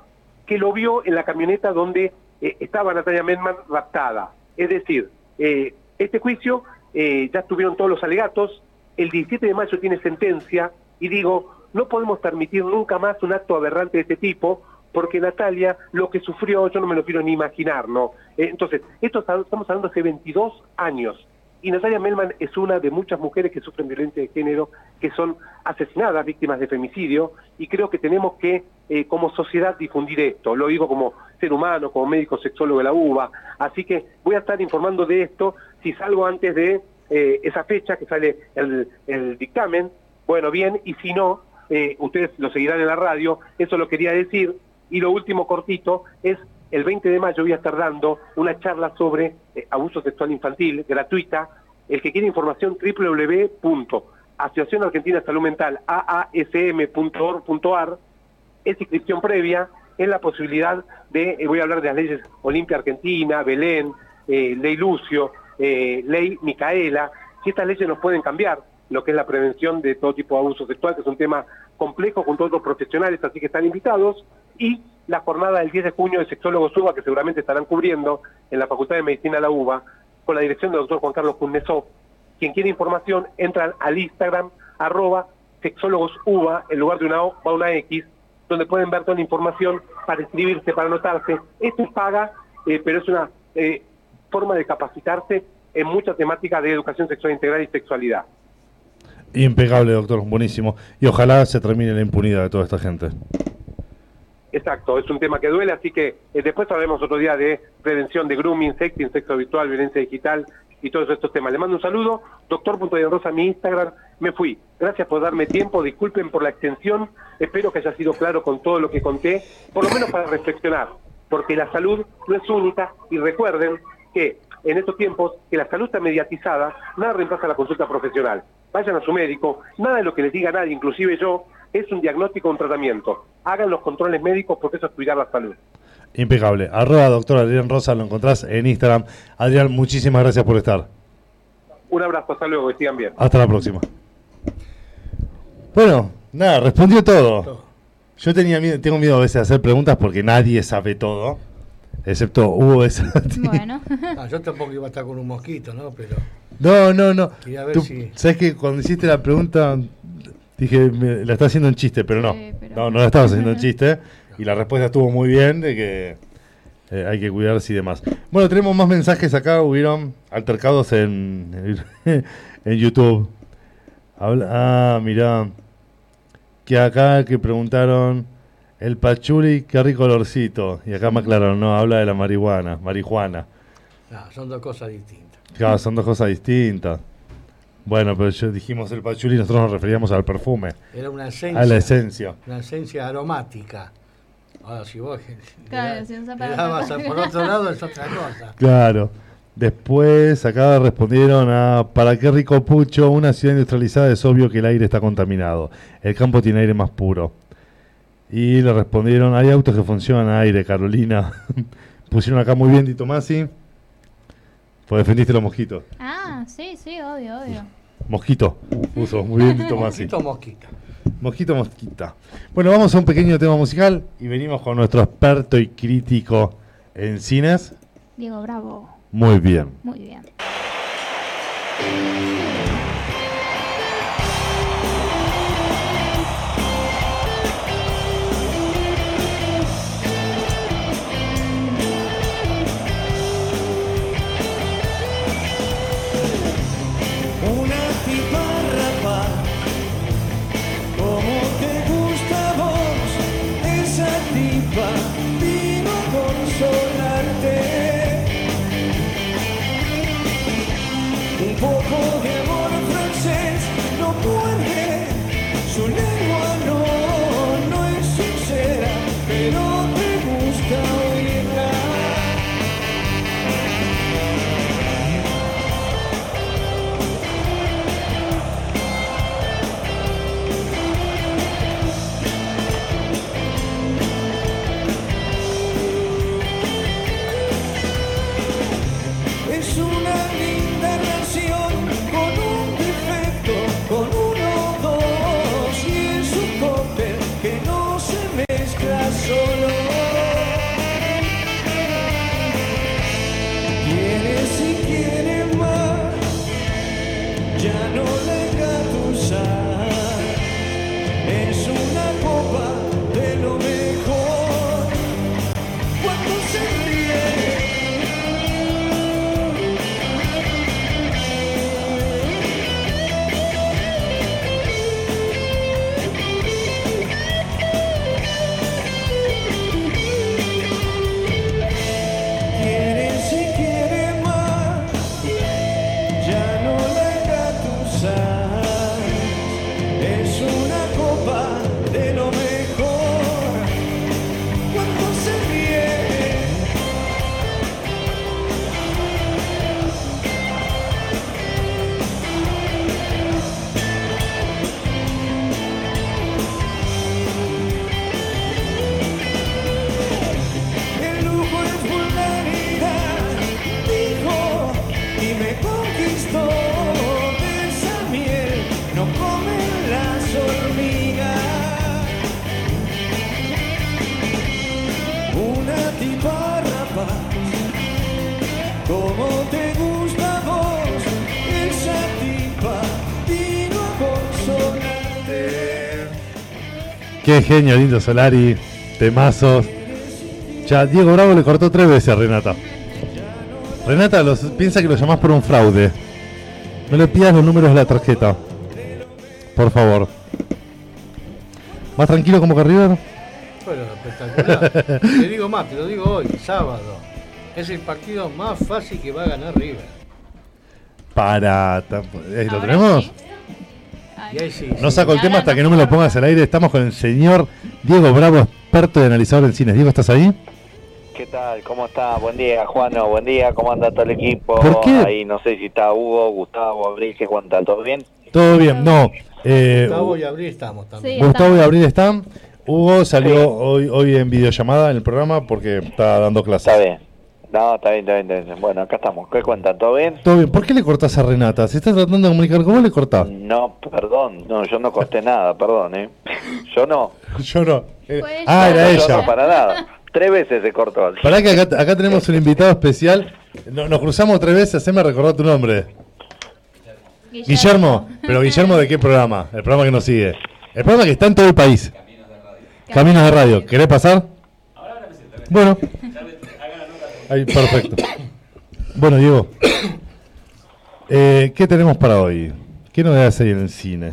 que lo vio en la camioneta donde eh, estaba Natalia Melman raptada. Es decir, eh, este juicio eh, ya tuvieron todos los alegatos, el 17 de mayo tiene sentencia, y digo, no podemos permitir nunca más un acto aberrante de este tipo, porque Natalia, lo que sufrió, yo no me lo quiero ni imaginar, ¿no? Eh, entonces, esto estamos hablando hace 22 años, y Natalia Melman es una de muchas mujeres que sufren violencia de género, que son asesinadas, víctimas de femicidio, y creo que tenemos que, eh, como sociedad, difundir esto. Lo digo como ser humano, como médico sexólogo de la UBA. Así que voy a estar informando de esto si salgo antes de eh, esa fecha que sale el, dictamen. Bueno, bien, y si no, eh, ustedes lo seguirán en la radio. Eso lo quería decir. Y lo último cortito es el 20 de mayo voy a estar dando una charla sobre eh, abuso sexual infantil gratuita. El que quiere información www.asociación Argentina Salud Mental aasm.org.ar es inscripción previa, es la posibilidad de, eh, voy a hablar de las leyes Olimpia Argentina, Belén, eh, Ley Lucio, eh, Ley Micaela, si estas leyes nos pueden cambiar lo que es la prevención de todo tipo de abuso sexual, que es un tema complejo con todos los profesionales, así que están invitados, y la jornada del 10 de junio de sexólogos UBA, que seguramente estarán cubriendo en la Facultad de Medicina de la UBA, con la dirección del doctor Juan Carlos Cunnesov. Quien quiere información, entran al Instagram, arroba sexólogos UBA, en lugar de una O va una X, donde pueden ver toda la información para inscribirse, para anotarse. Esto es paga, eh, pero es una eh, forma de capacitarse en muchas temáticas de educación sexual integral y sexualidad.
Impecable, doctor, buenísimo. Y ojalá se termine la impunidad de toda esta gente.
Exacto, es un tema que duele, así que eh, después hablaremos otro día de prevención de grooming, sexting, sexo virtual, violencia digital y todos estos temas. Le mando un saludo, doctor Rosa, mi Instagram, me fui. Gracias por darme tiempo, disculpen por la extensión, espero que haya sido claro con todo lo que conté, por lo menos para reflexionar, porque la salud no es única y recuerden que en estos tiempos que la salud está mediatizada, nada reemplaza la consulta profesional. Vayan a su médico, nada de lo que les diga nadie, inclusive yo, es un diagnóstico o un tratamiento. Hagan los controles médicos porque eso es cuidar la salud.
Impecable. Arroba doctor Adrián Rosa, lo encontrás en Instagram. Adrián, muchísimas gracias por estar.
Un abrazo, hasta luego, que sigan bien.
Hasta la próxima. Bueno, nada, respondió todo. Yo tenía miedo, tengo miedo a veces de hacer preguntas porque nadie sabe todo. Excepto Hugo esa.
Bueno.
Ah, yo tampoco iba a estar con un mosquito, ¿no? Pero
No, no, no.
Ver
Tú-
si-
¿Sabes que cuando hiciste la pregunta dije, me- la está haciendo en chiste, pero no.
Sí, pero-
No, no la estabas haciendo en [laughs] chiste. Y la respuesta estuvo muy bien de que eh, hay que cuidarse y demás. Bueno, tenemos más mensajes acá. Hubieron altercados en, en [laughs] YouTube. Habla- ah, mirá. Que acá que preguntaron el pachuli, qué rico olorcito. Y acá me aclararon, no, habla de la marihuana, marihuana.
no, son dos cosas distintas.
Claro, son dos cosas distintas. Bueno, pero yo dijimos el pachuli nosotros nos referíamos al perfume,
Era una esencia.
a la esencia.
Una esencia aromática. Ahora, si vos [laughs]
Claro, si
le dabas a- por otro lado es otra [laughs] cosa.
Claro. Después acá respondieron a ¿Para qué rico pucho? Una ciudad industrializada es obvio que el aire está contaminado. El campo tiene aire más puro. Y le respondieron, hay autos que funcionan a aire, Carolina. [laughs] Pusieron acá muy bien, Di Tomasi. Pues defendiste los mosquitos.
Ah, sí, sí, obvio, obvio.
Mosquito. Puso muy bien, Di Tomasi. [laughs]
Mosquito, mosquita.
Mosquito, mosquita. Bueno, vamos a un pequeño tema musical y venimos con nuestro experto y crítico en cines.
Diego Bravo.
Muy bien.
Muy bien.
Qué genio, lindo Solari. Temazos. Ya, Diego Bravo le cortó tres veces a Renata. Renata los, piensa que lo llamás por un fraude. No le pidas los números de la tarjeta. Por favor. ¿Más tranquilo como que River?
Bueno, espectacular. [laughs] te digo más, te lo digo hoy, sábado. Es el partido más fácil que va a ganar River.
Para. eh, ¿Lo
Ahora
tenemos?
sí.
Y ahí sí.
No
sí.
saco el tema hasta que no me lo pongas al aire. Estamos con el señor Diego Bravo, experto y analizador en cines. Diego, ¿estás ahí?
¿Qué tal? ¿Cómo está? Buen día, Juano. Buen día. ¿Cómo anda todo el equipo?
¿Por qué?
Ahí no sé si está Hugo, Gustavo, Abril. ¿Qué cuenta? ¿Todo bien?
Todo bien, no. Eh,
Gustavo y Abril estamos también.
Sí.
Gustavo y. Abril están. Hugo salió
Sí.
hoy, hoy en videollamada en el programa porque está dando clases.
Está bien. No, está bien, está bien, está bien. Bueno, acá estamos. ¿Qué cuentan? ¿Todo bien?
Todo bien. ¿Por qué le cortás a Renata? Si estás tratando de comunicar con vos, le cortás.
No, perdón. No, yo no corté nada, perdón, ¿eh? [laughs] Yo no. [laughs]
Yo no. Eh,
Fue
ah,
ella.
era
Yo
ella.
no, para nada. Tres veces se cortó.
Pará que acá, acá tenemos un invitado especial. No- nos cruzamos tres veces, haceme recordar tu nombre. Guillermo. ¿Pero Guillermo de qué programa? El programa que nos sigue. El programa que está en todo el país. Caminos de Radio. ¿Querés pasar? Bueno. Ahí, perfecto. Bueno, Diego. Eh, ¿Qué tenemos para hoy? ¿Qué novedades hay en el cine?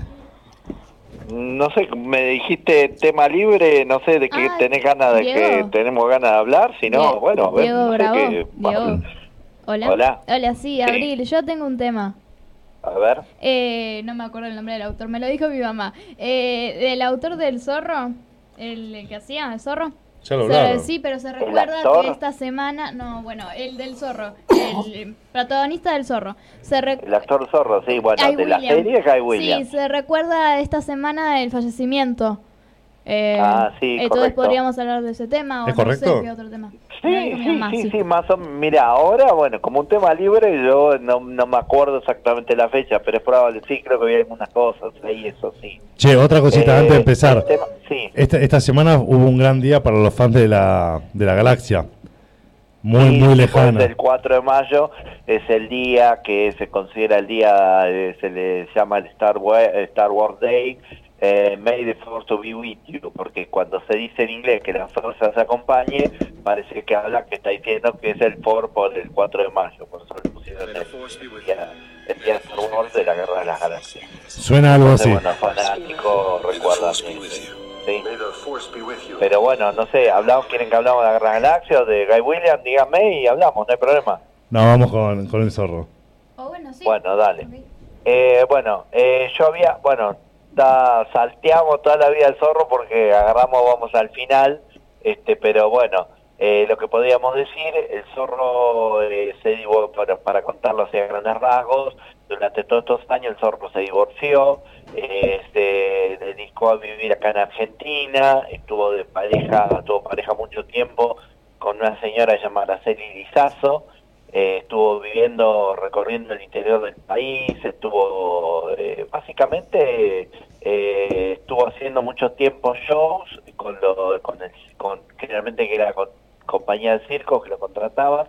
No sé, me dijiste tema libre, no sé de qué
Ah,
tenés ganas de que tenemos ganas de hablar, si no, bueno, a ver,
Diego
no sé
Bravo.
qué-
Diego. Hola.
Hola.
Hola, sí, Abril. Yo tengo un tema.
A ver.
Eh, no me acuerdo el nombre del autor, me lo dijo mi mamá. Eh, del autor del zorro, el, el que hacía, el zorro.
Ya lo
Se-
hablaron.
sí, pero se recuerda que esta semana, no, bueno, el del zorro, el protagonista del zorro. Se
El actor zorro, sí, bueno,
Guy
de la
Williams.
serie Guy Williams.
Sí, se recuerda esta semana el fallecimiento. Eh,
Ah, sí,
Entonces
correcto.
podríamos hablar de ese tema o
¿Es
no
correcto?
sé qué otro tema. Me
Sí, sí,
mamá,
sí,
sí.
sí, más o. Mira, ahora, bueno, como un tema libre, yo no, no me acuerdo exactamente la fecha, pero es probable, sí, creo que vi algunas cosas ahí, eso sí.
Che, otra cosita
Eh,
antes de empezar.
tema- sí,
Esta, esta semana hubo un gran día para los fans de la, de la galaxia. Muy,
Sí,
muy lejana.
El 4 de mayo es el día que se considera el día, eh, se le llama el Star Wars, Star Wars Day, eh, May the Force be with you, porque cuando se dice en inglés que la fuerza se acompañe, parece que habla que está diciendo que es el 4 por el 4 de mayo, por eso le pusieron el día, el día de Star Wars de la Guerra de las Galaxias.
Suena algo así.
Bueno, fanáticos recuerdan eso, sí. Pero bueno, no sé, hablamos, quieren que hablamos de la Guerra de las Galaxias o de Guy Williams, díganme y hablamos, no hay problema.
No, vamos con, con el zorro.
O bueno, sí.
Bueno, dale. Eh, bueno, eh, yo había, bueno, da- salteamos toda la vida al zorro porque agarramos, vamos al final, este, pero bueno, eh, lo que podríamos decir, el zorro eh, se para, para contarlo así a grandes rasgos, durante todos estos años el zorro se divorció, eh, se dedicó a vivir acá en Argentina, estuvo de pareja, tuvo pareja mucho tiempo con una señora llamada Celi Lizazo, eh, estuvo viviendo, recorriendo el interior del país, estuvo, eh, básicamente, eh, estuvo haciendo mucho tiempo shows con lo, con el, con, generalmente que era compañía de circo que lo contrataban.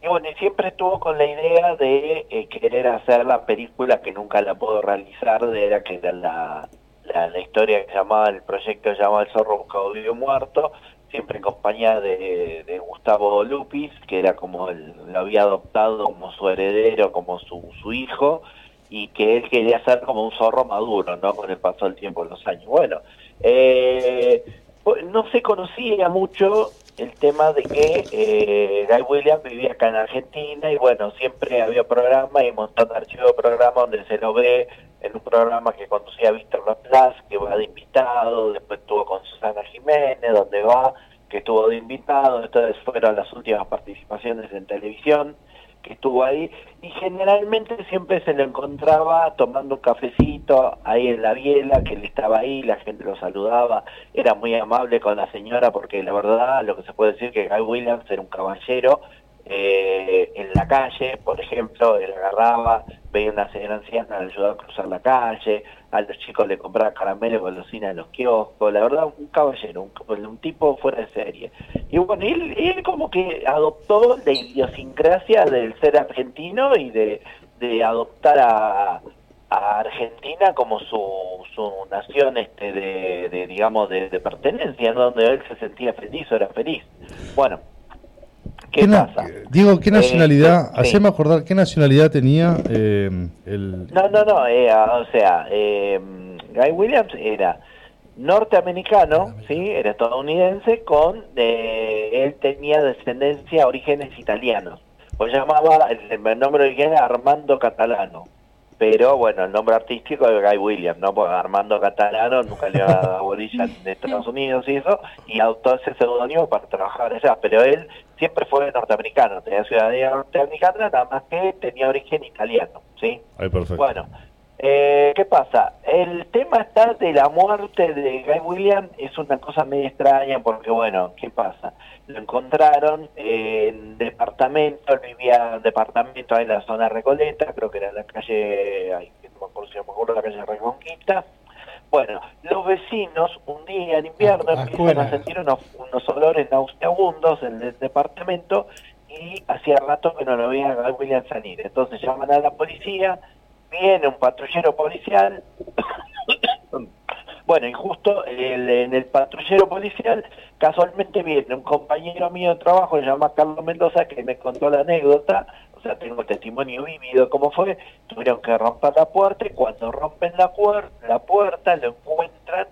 Y bueno, y siempre estuvo con la idea de querer hacer la película que nunca la pudo realizar, de era que era la, la, la historia que llamaba, el proyecto llamaba El Zorro Buscado Vivo Muerto, siempre en compañía de, de Gustavo Lupis, que era como el, lo había adoptado como su heredero, como su, su hijo, y que él quería ser como un zorro maduro, ¿no? Con el paso del tiempo, los años. Bueno, eh, pues, no se conocía mucho el tema de que eh, Guy Williams vivía acá en Argentina y bueno, siempre había programas y un montón de archivos de programas donde se lo ve en un programa que conducía Víctor Laplace, que va de invitado, después estuvo con Susana Jiménez, donde va, que estuvo de invitado, entonces fueron las últimas participaciones en televisión que estuvo ahí y generalmente siempre se lo encontraba tomando un cafecito ahí en la biela, que él estaba ahí, la gente lo saludaba, era muy amable con la señora porque la verdad lo que se puede decir que Guy Williams era un caballero eh, en la calle, por ejemplo, él agarraba, veía una señora anciana, le ayudaba a cruzar la calle, a los chicos le compraba caramelo y golosina en los kioscos, la verdad un caballero, un, un tipo fuera de serie. Y bueno, él, él como que adoptó la idiosincrasia del ser argentino y de, adoptar a, Argentina como su, su nación este de, de digamos de, pertenencia, donde él se sentía feliz o era feliz. Bueno, ¿qué, pasa?
Digo, ¿qué
Eh,
nacionalidad?
sí.
Haceme acordar, ¿qué nacionalidad tenía eh, el.
No, no, no, eh, o sea, eh, Guy Williams era norteamericano, sí, era estadounidense, con, eh, él tenía descendencia, orígenes italianos. Pues llamaba, el, el nombre original era Armando Catalano, pero bueno, el nombre artístico es Guy Williams, ¿no? Porque Armando Catalano nunca le iba a dar bolilla en [laughs] Estados Unidos y eso, y adoptó ese seudónimo para trabajar allá, pero él siempre fue norteamericano, tenía ciudadanía norteamericana, nada más que tenía origen italiano, ¿sí?
Ay, perfecto.
Bueno, eh, ¿qué pasa? El tema está de la muerte de Guy Williams es una cosa medio extraña porque, bueno, ¿qué pasa? Lo encontraron en departamento, él vivía en departamento ahí en la zona Recoleta, creo que era la calle, ay, no me acuerdo si me acuerdo, la calle Reconquista. Bueno, los vecinos un día en invierno
Ah,
empiezan a sentir unos, unos olores nauseabundos en el departamento y hacía rato que no lo veía a Guy Williams salir. Entonces llaman a la policía, viene un patrullero policial. [coughs] bueno, y justo el- en el patrullero policial, casualmente viene un compañero mío de trabajo, se llama Carlos Mendoza, que me contó la anécdota. O sea, tengo testimonio vivido cómo fue. Tuvieron que romper la puerta y cuando rompen la, puer- la puerta lo encuentran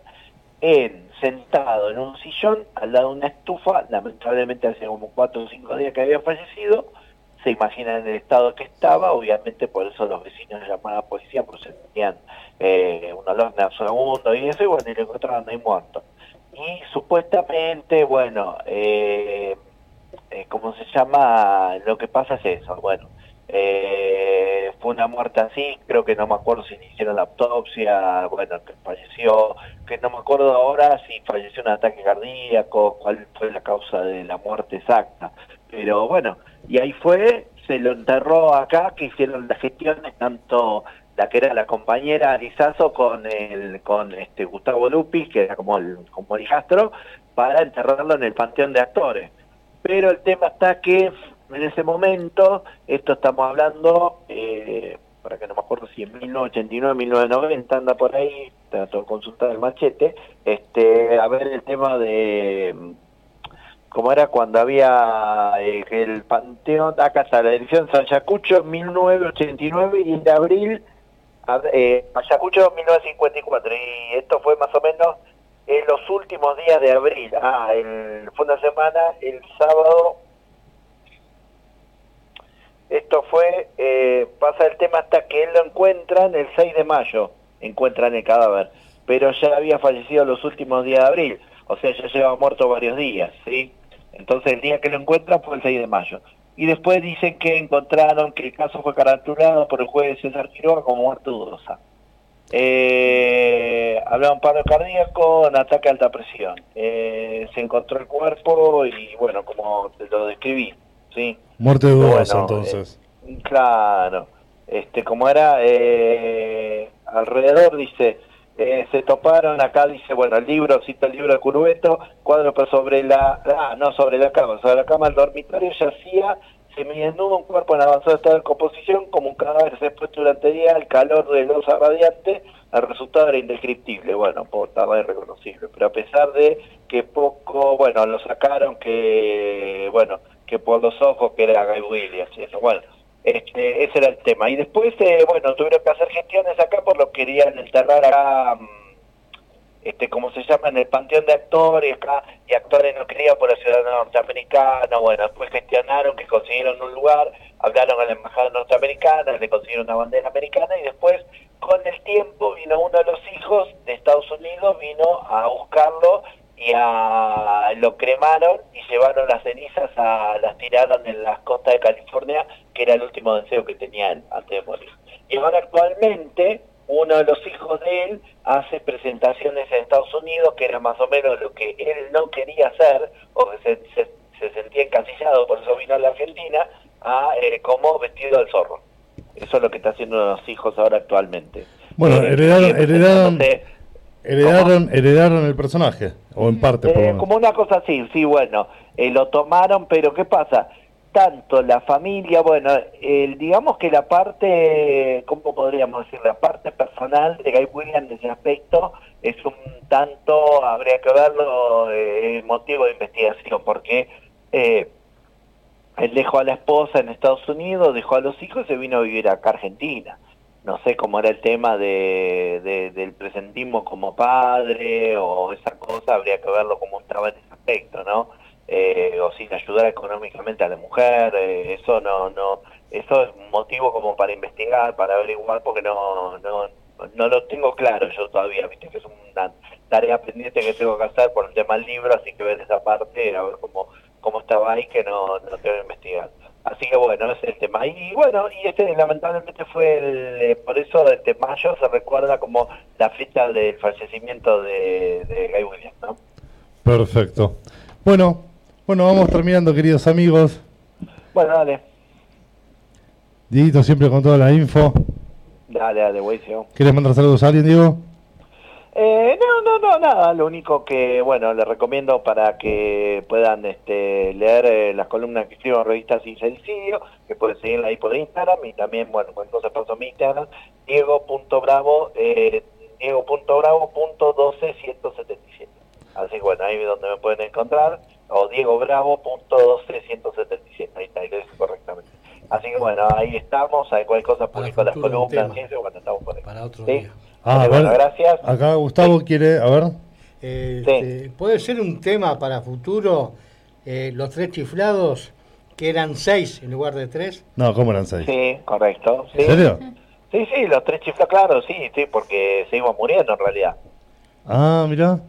en sentado en un sillón al lado de una estufa, lamentablemente hace como cuatro o cinco días que había fallecido, se imaginan el estado que estaba, obviamente por eso los vecinos llamaban a la policía, porque sentían eh, un olor nauseabundo y eso, y bueno, y lo encontraron ahí muerto. Y supuestamente, bueno, eh, eh, ¿cómo se llama? Lo que pasa es eso, bueno, eh, fue una muerte así, creo que no me acuerdo si hicieron la autopsia, bueno, que falleció, que no me acuerdo ahora si falleció un ataque cardíaco, cuál fue la causa de la muerte exacta, pero bueno, y ahí fue, se lo enterró acá, que hicieron las gestiones, tanto la que era la compañera Arizazo con el con este Gustavo Lupis, que era como el, como el hijastro, para enterrarlo en el Panteón de Actores. Pero el tema está que en ese momento, esto estamos hablando, eh, para que no me acuerdo si en 1989, 1990, anda por ahí, trato de consultar el machete, este, a ver el tema de como era cuando había eh, el Panteón, acá está la edición San Yacucho 1989 y en abril a- eh, Ayacucho 1954 y esto fue más o menos en los últimos días de abril. Ah, el, fue una semana, el sábado. Esto fue, eh, pasa el tema hasta que él lo encuentran el 6 de mayo, encuentran el cadáver, pero ya había fallecido los últimos días de abril, o sea, ya lleva muerto varios días, ¿sí? Entonces el día que lo encuentran fue el 6 de mayo. Y después dicen que encontraron que el caso fue caratulado por el juez César Quiroga como muerte dudosa. Eh, hablaba un paro cardíaco, un ataque a alta presión. Eh, se encontró el cuerpo y bueno, como te lo describí, ¿sí?
Muerte dudosa,
Bueno,
entonces.
eh, claro, este, como era eh, alrededor, dice, eh, se toparon, acá dice, bueno, el libro, cita el libro de Curveto, cuadro pero sobre la, ah, no, sobre la cama, sobre la cama del dormitorio yacía semidesnudo un cuerpo en avanzado estado de composición, como un cadáver se expuesto durante el día, el calor de losa radiante, el resultado era indescriptible, bueno, por tarde irreconocible, pero a pesar de que poco, bueno, lo sacaron que, bueno, que por los ojos que era Guy Williams, y eso, bueno, este, ese era el tema. Y después, eh, bueno, tuvieron que hacer gestiones acá por lo que querían enterrar acá, mm, este, como se llama, en el panteón de actores, acá, y actores no querían por la ciudad norteamericana, bueno, después gestionaron que consiguieron un lugar, hablaron a la embajada norteamericana, le consiguieron una bandera americana, y después, con el tiempo, vino uno de los hijos de Estados Unidos, vino a buscarlo y a, lo cremaron y llevaron las cenizas a las tiraron en las costas de California, que era el último deseo que tenía él antes de morir. Y ahora actualmente uno de los hijos de él hace presentaciones en Estados Unidos, que era más o menos lo que él no quería hacer, o que se, se, se sentía encasillado, por eso vino a la Argentina, a, eh, como vestido del zorro. Eso es lo que está haciendo los hijos ahora actualmente.
Bueno,
Eh,
heredaron,
y
heredaron, heredaron, el personaje, o en parte, por lo
Eh,
menos.
como una cosa así, sí, bueno, eh, lo tomaron, pero ¿qué pasa? Tanto la familia, bueno, el, digamos que la parte, ¿cómo podríamos decir? La parte personal de Guy Williams en ese aspecto es un tanto, habría que verlo, eh, motivo de investigación, porque eh, él dejó a la esposa en Estados Unidos, dejó a los hijos y se vino a vivir acá a Argentina no sé cómo era el tema de, de- del presentismo como padre o esa cosa, habría que verlo cómo estaba en ese aspecto, ¿no? Eh, o sin ayudar económicamente a la mujer, eh, eso no, no, eso es motivo como para investigar, para averiguar, porque no, no, no lo tengo claro yo todavía, viste que es una tarea pendiente que tengo que hacer por el tema del libro, así que ver esa parte, a ver cómo, cómo estaba ahí, que no, no que investigar. Así que bueno, ese es el tema. Y bueno, y este lamentablemente fue, el, eh, por eso este mayo se recuerda como la fecha del fallecimiento de, de Guy Williams, ¿no?
Perfecto. Bueno, bueno, vamos terminando, queridos amigos.
Bueno, dale,
Dieguito siempre con toda la info.
dale, dale, buenísimo.
¿Quieres mandar saludos a alguien, Diego?
Eh, no, no, no, nada. Lo único que, bueno, les recomiendo para que puedan este, leer eh, las columnas que escribo en revistas Sin Suicidio, que pueden seguirla ahí por Instagram y también, bueno, se paso mi Instagram, diego.bravo, eh, diego.bravo.12177. Así que bueno, ahí es donde me pueden encontrar, o diegobravo.12177. Ahí está, ahí lo dije correctamente. Así que bueno, ahí estamos, hay cualquier cosa publico las columnas,
tema.
y eso, bueno, estamos por ahí.
Para otro
¿Sí?
día.
Ah,
bueno,
bueno,
gracias.
Acá Gustavo quiere, a ver.
Este, ¿Puede ser un tema para futuro eh, los tres chiflados, que eran seis en lugar de tres?
No, ¿cómo eran seis?
Sí, correcto. Sí.
¿En serio?
Sí, sí, los tres chiflados, claro, sí, sí, porque seguimos muriendo en realidad.
Ah, mira.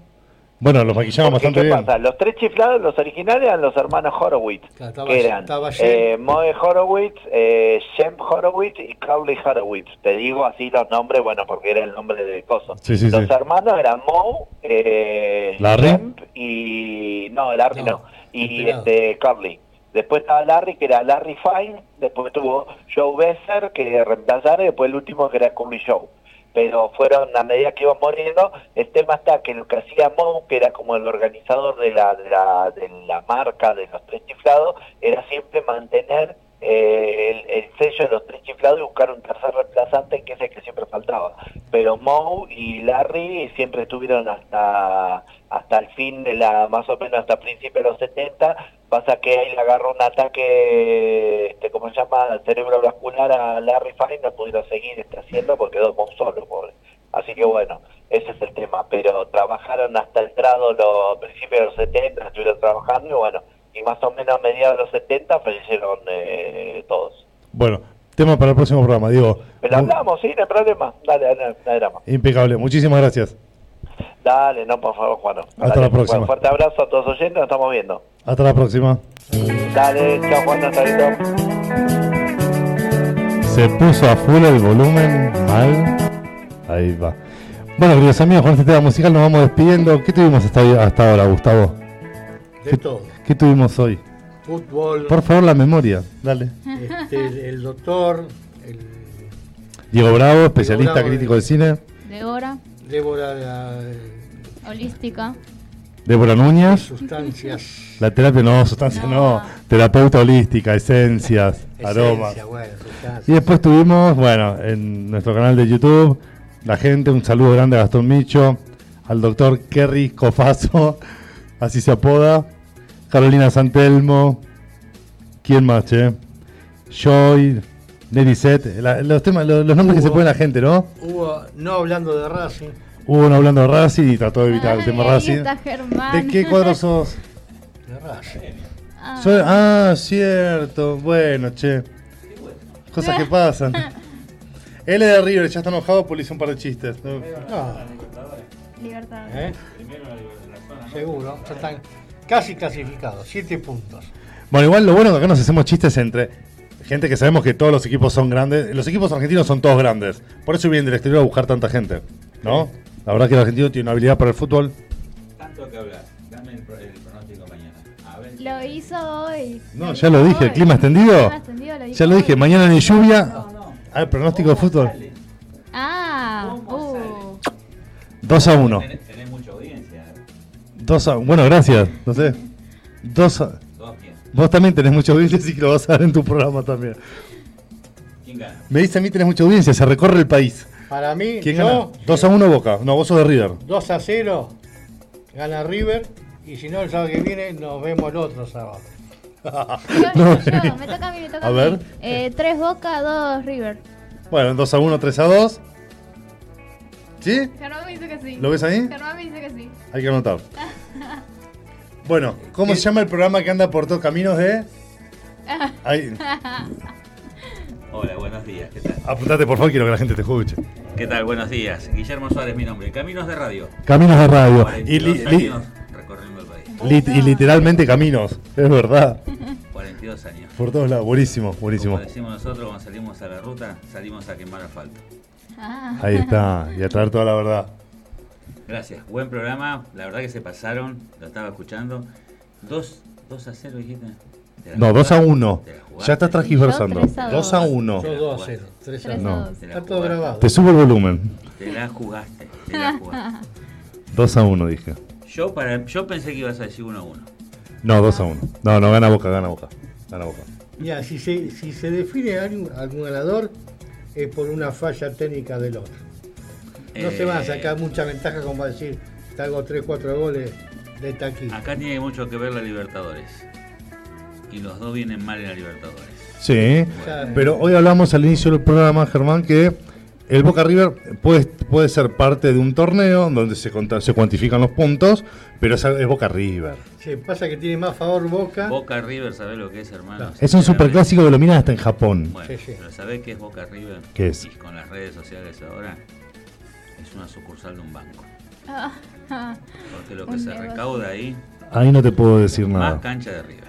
Bueno, los maquillaban
Porque,
bastante
¿Qué
bien.
pasa? Los tres chiflados, los originales eran los hermanos Horowitz,
estaba-
que eran eh, Moe Horowitz, eh, Shem Horowitz y Crowley Horowitz. Te digo así los nombres, bueno, porque era el nombre de coso.
Sí, sí,
los
sí.
hermanos eran Moe, eh. Shem y... No, Larry no. Y este, Carly. Después estaba Larry, que era Larry Fine. Después tuvo Joe Besser, que reemplazaron. Y después el último, que era Curly Joe. Pero fueron, a medida que iban muriendo, el tema está que lo que hacía Moe, que era como el organizador de la, de la, de la marca de los tres chiflados, era siempre mantener eh, el, el sello de los tres chiflados y buscar un tercer reemplazante, que es el que siempre faltaba. Pero Moe y Larry siempre estuvieron hasta hasta el fin de la, más o menos hasta principios de los 70, pasa que ahí le agarró un ataque, este, ¿cómo se llama?, cerebrovascular a Larry Fine, no pudieron seguir este, haciendo porque quedó Moe solo, pobre. Así que bueno, ese es el tema, pero trabajaron hasta el trado los principios de los 70, estuvieron trabajando y bueno, y más o menos a mediados de los 70 fallecieron eh, todos.
Bueno, tema para el próximo programa, Diego.
Pero hablamos, sí, no hay problema, dale, dale, hay drama.
Impecable. Muchísimas gracias.
Dale, no, por favor, Juan.
Hasta la próxima.
Un fuerte abrazo a todos los oyentes, nos estamos viendo.
Hasta la próxima.
Dale, chao Juan, hasta luego.
Se puso a full el volumen mal. Ahí va. Bueno, queridos amigos, con este tema musical nos vamos despidiendo. ¿Qué tuvimos hasta, hoy- hasta ahora, Gustavo?
De todo.
¿Qué tuvimos hoy?
Fútbol,
Por favor, la memoria. Dale.
este, el, doctor, el
Diego Bravo, especialista
Bravo,
crítico de cine.
De hora,
Débora, la,
holística.
Débora Núñez.
sustancias,
La terapia no, sustancia no. Terapeuta holística, esencias, aromas.
esencia, bueno, sustancias.
Y después tuvimos, bueno, en nuestro canal de YouTube, la gente, un saludo grande a Gastón Micho, al doctor Kerry Cofaso, [laughs] así se apoda, Carolina Santelmo, ¿quién más, che? Joy, Nelly Set, la- los, temas, los, los nombres que se pone la gente, ¿no?
Hubo, no hablando de Racing,
Hubo uno hablando de Racing y trató de evitar el tema Racing.
está Germán.
¿De qué cuadro [laughs] sos?
de Racing.
Ah.
Soy- ah, cierto. Bueno, che. Cosas que pasan. [laughs] Él es de River, ya está enojado porque le hizo un par de chistes.
No,
Libertad.
¿eh? Seguro, ya están casi clasificados, siete puntos.
Bueno, igual lo bueno que acá nos hacemos chistes entre gente que sabemos que todos los equipos son grandes. Los equipos argentinos son todos grandes. Por eso vienen del exterior a buscar tanta gente. ¿No? La verdad que el argentino tiene una habilidad para el fútbol.
Tanto que hablar. Dame el, pro- el pronóstico mañana. A ver.
Lo hizo hoy.
No, ya lo dije, el clima extendido.
Clima extendido lo
Ya lo dije,
hoy.
mañana ni lluvia. Ah, el pronóstico de fútbol.
Ah, uh.
2 a 1. 2 a Bueno, gracias. No sé. 2 a.
¿Dos quién?
Vos también tenés mucha audiencia, así que lo vas a ver en tu programa también.
¿Quién gana?
Me dice a mí tenés mucha audiencia, se recorre el país.
Para mí,
¿Quién
yo,
gana? 2 a 1 Boca. No, vos sos de River.
2 a 0, gana River. Y si no, el sábado que viene nos vemos el otro sábado.
Yo,
No.
yo, me toca a mí, me toca
A
a,
ver.
mí. Eh, tres Boca, dos River.
Bueno, 2 a 1, 3 a 2. ¿Sí?
Germán me dice que sí.
¿Lo ves ahí?
Germán me dice que sí.
Hay que anotar. [laughs] Bueno, ¿cómo se llama el programa que anda por todos caminos de.? [laughs] Ahí.
Hola, buenos días. ¿Qué tal?
Apuntate, por favor, quiero que la gente te escuche.
¿Qué tal? Buenos días. Guillermo Suárez, mi nombre. Caminos de Radio.
Caminos de radio. Y,
42
li-
recorriendo el país.
li- y literalmente caminos, es verdad.
42 años.
Por todos lados, buenísimo, buenísimo.
Como decimos nosotros cuando salimos a la ruta, salimos a quemar asfalto.
Ah.
Ahí está, y a traer toda la verdad.
Gracias. Buen programa. La verdad que se pasaron. Lo estaba escuchando. 2, 2 a 0 dijiste. ¿Te la
No, 2 a
jugaste?
1.
¿Te la jugaste?
Ya estás transgiversando.
Yo tres a
2 a
dos.
1.
Yo 2 a 0, 3 a
Tres a
0.
No.
dos.
Te la
Está todo grabado.
Te subo el volumen.
Te la jugaste. Te la [laughs] jugaste.
2 a 1 dije.
Yo, para, yo pensé que ibas a decir 1 a 1.
No, 2 a 1. No, no, gana Boca, gana Boca. Gana Boca.
Mira, si se, si se define algún, algún ganador, es por una falla técnica del otro. No se van a sacar mucha ventaja como para decir, te hago 3, 4 goles de taquilla.
Acá tiene mucho que ver la Libertadores. Y los dos vienen mal en la Libertadores.
Sí, pero hoy hablamos al inicio del programa, Germán, que el Boca River puede, puede ser parte de un torneo donde se, conta- se cuantifican los puntos, pero es, es Boca River.
Se pasa que tiene más favor Boca.
Boca River, ¿sabés lo que es, hermano?
Es un superclásico que lo miran hasta en Japón.
Bueno,
Sí, sí.
pero ¿sabés qué es Boca River?
¿Qué es?
Y con las redes sociales ahora, es una sucursal de un banco.
Ah,
Porque lo que
Un
se
negocio.
recauda ahí,
Ahí no te puedo decir
más
nada.
cancha de River.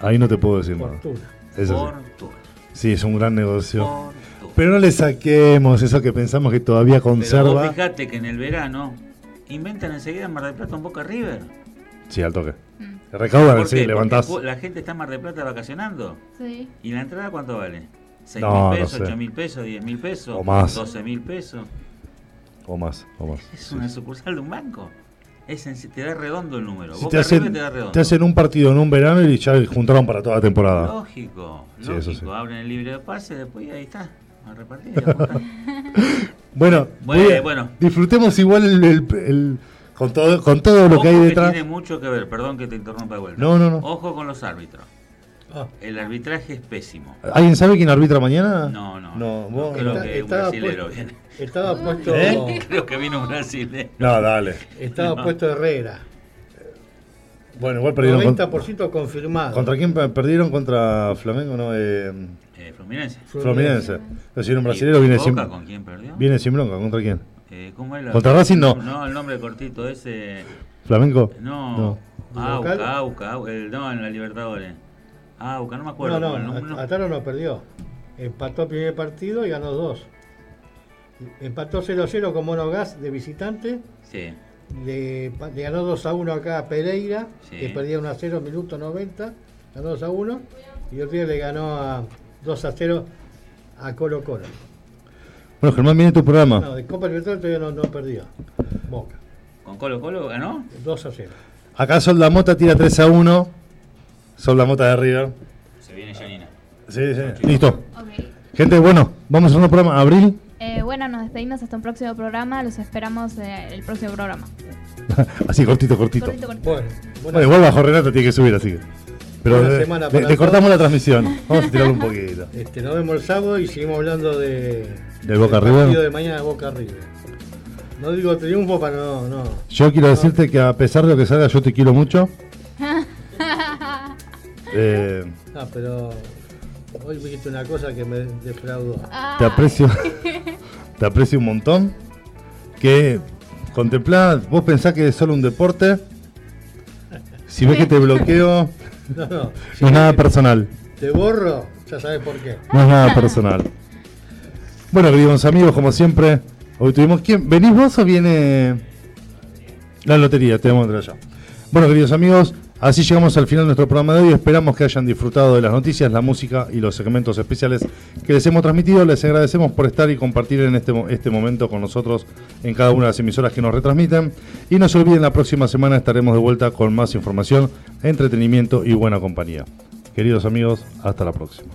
Ahí no te puedo decir nada.
Fortuna.
Así.
Fortuna.
Sí, es un gran negocio. Pero no le saquemos eso que pensamos que todavía
Pero vos
conserva.
fijate que en el verano inventan enseguida en Mar del Plata un Boca River.
Sí, al toque.
Mm.
Recaudan,
¿Por
sí, levantás.
Porque la gente está en Mar del Plata vacacionando.
sí.
¿Y la entrada cuánto vale? ¿6
No,
mil
no
pesos,
sé.
8 mil pesos, 10 mil pesos?
O más.
12 mil pesos.
O más, o más.
Es
Sí.
una sucursal de un banco. Es en- te da redondo el número.
Si
Boca
te hacen,
te da redondo.
te hacen un partido en un verano y ya juntaron para toda la temporada.
Lógico,
Sí,
lógico.
sí.
Abren el libre de pase, después ahí está. A repartir. [laughs]
Bueno,
Bueno,
a-
bueno.
disfrutemos igual el, el- el- con todo con todo lo que hay detrás.
tiene mucho que ver, perdón que te interrumpa de vuelta.
No, no, no.
Ojo con los árbitros.
Ah,
El arbitraje es pésimo.
¿Alguien sabe quién arbitra mañana?
No, no.
No, vos-
Creo
Está-
que un brasilero viene.
Estaba puesto,
¿Eh?
Creo que vino un brasilero.
No, dale.
estaba
No.
puesto Herrera.
Bueno, igual perdieron con-
90% confirmado.
contra quién pe- perdieron contra Flamengo, no, eh,
Eh, Fluminense.
Fluminense. Pero si era un
¿Y
brasilero viene sin
con quién perdió?
viene sin bronca, ¿contra quién?
Eh, ¿Cómo es la-
¿Contra Racing no?
No, el nombre cortito ese.
¿Flamengo?
No.
¿Local?
Auca, Auca, Au- el- no, en la Libertadores. Auca, no me acuerdo.
No, no,
no.
Ataro no perdió. Empató el primer partido y ganó dos. Empató 0-0 con Monogas de visitante.
Sí.
Le, ganó 2 a 1 acá a Pereira,
Sí.
que perdía 1 a 0 minuto 90. Ganó 2 a 1. Y otro día le ganó a 2 a 0 a Colo Colo.
Bueno, Germán, viene tu programa.
No, de Copa Libertadores todavía no, no perdió. Boca.
¿Con Colo Colo ganó?
2 a 0.
Acá Sol la Mota tira 3 a 1. Sol la Mota de River.
Se viene Janina.
Sí, sí. Listo.
Ok.
Gente, bueno, vamos a hacer un programa. Abril.
Eh, bueno, nos despedimos hasta un próximo programa. Los esperamos eh, el próximo programa. [laughs]
Así, cortito, cortito.
Cortito, cortito.
Bueno,
Bueno, igual bajo Renato tiene que subir, así que. Pero
Buena
le, cortamos la transmisión. Vamos a tirarlo un poquito. [laughs]
este, nos vemos el sábado y seguimos hablando de,
¿Del Boca
del
River?
partido de mañana de Boca River. No digo triunfo para no. no.
Yo quiero decirte que a pesar de lo que salga, yo te quiero mucho. [laughs] Eh,
Ah, pero hoy me dijiste una cosa que me defraudó.
te aprecio. [laughs] te aprecio un montón. Que contemplá, vos pensás que es solo un deporte. Si ves que te bloqueo, [laughs]
No, no. Si
no es nada personal.
te borro, ya sabes por qué.
No es nada personal. Bueno, queridos amigos, como siempre, hoy tuvimos. ¿Quién? ¿Venís vos o viene la lotería? Te vamos a entrar allá. Bueno, queridos amigos, Así llegamos al final de nuestro programa de hoy. Esperamos que hayan disfrutado de las noticias, la música y los segmentos especiales que les hemos transmitido. Les agradecemos por estar y compartir en este, este momento con nosotros en cada una de las emisoras que nos retransmiten. Y no se olviden, la próxima semana estaremos de vuelta con más información, entretenimiento y buena compañía. Queridos amigos, hasta la próxima.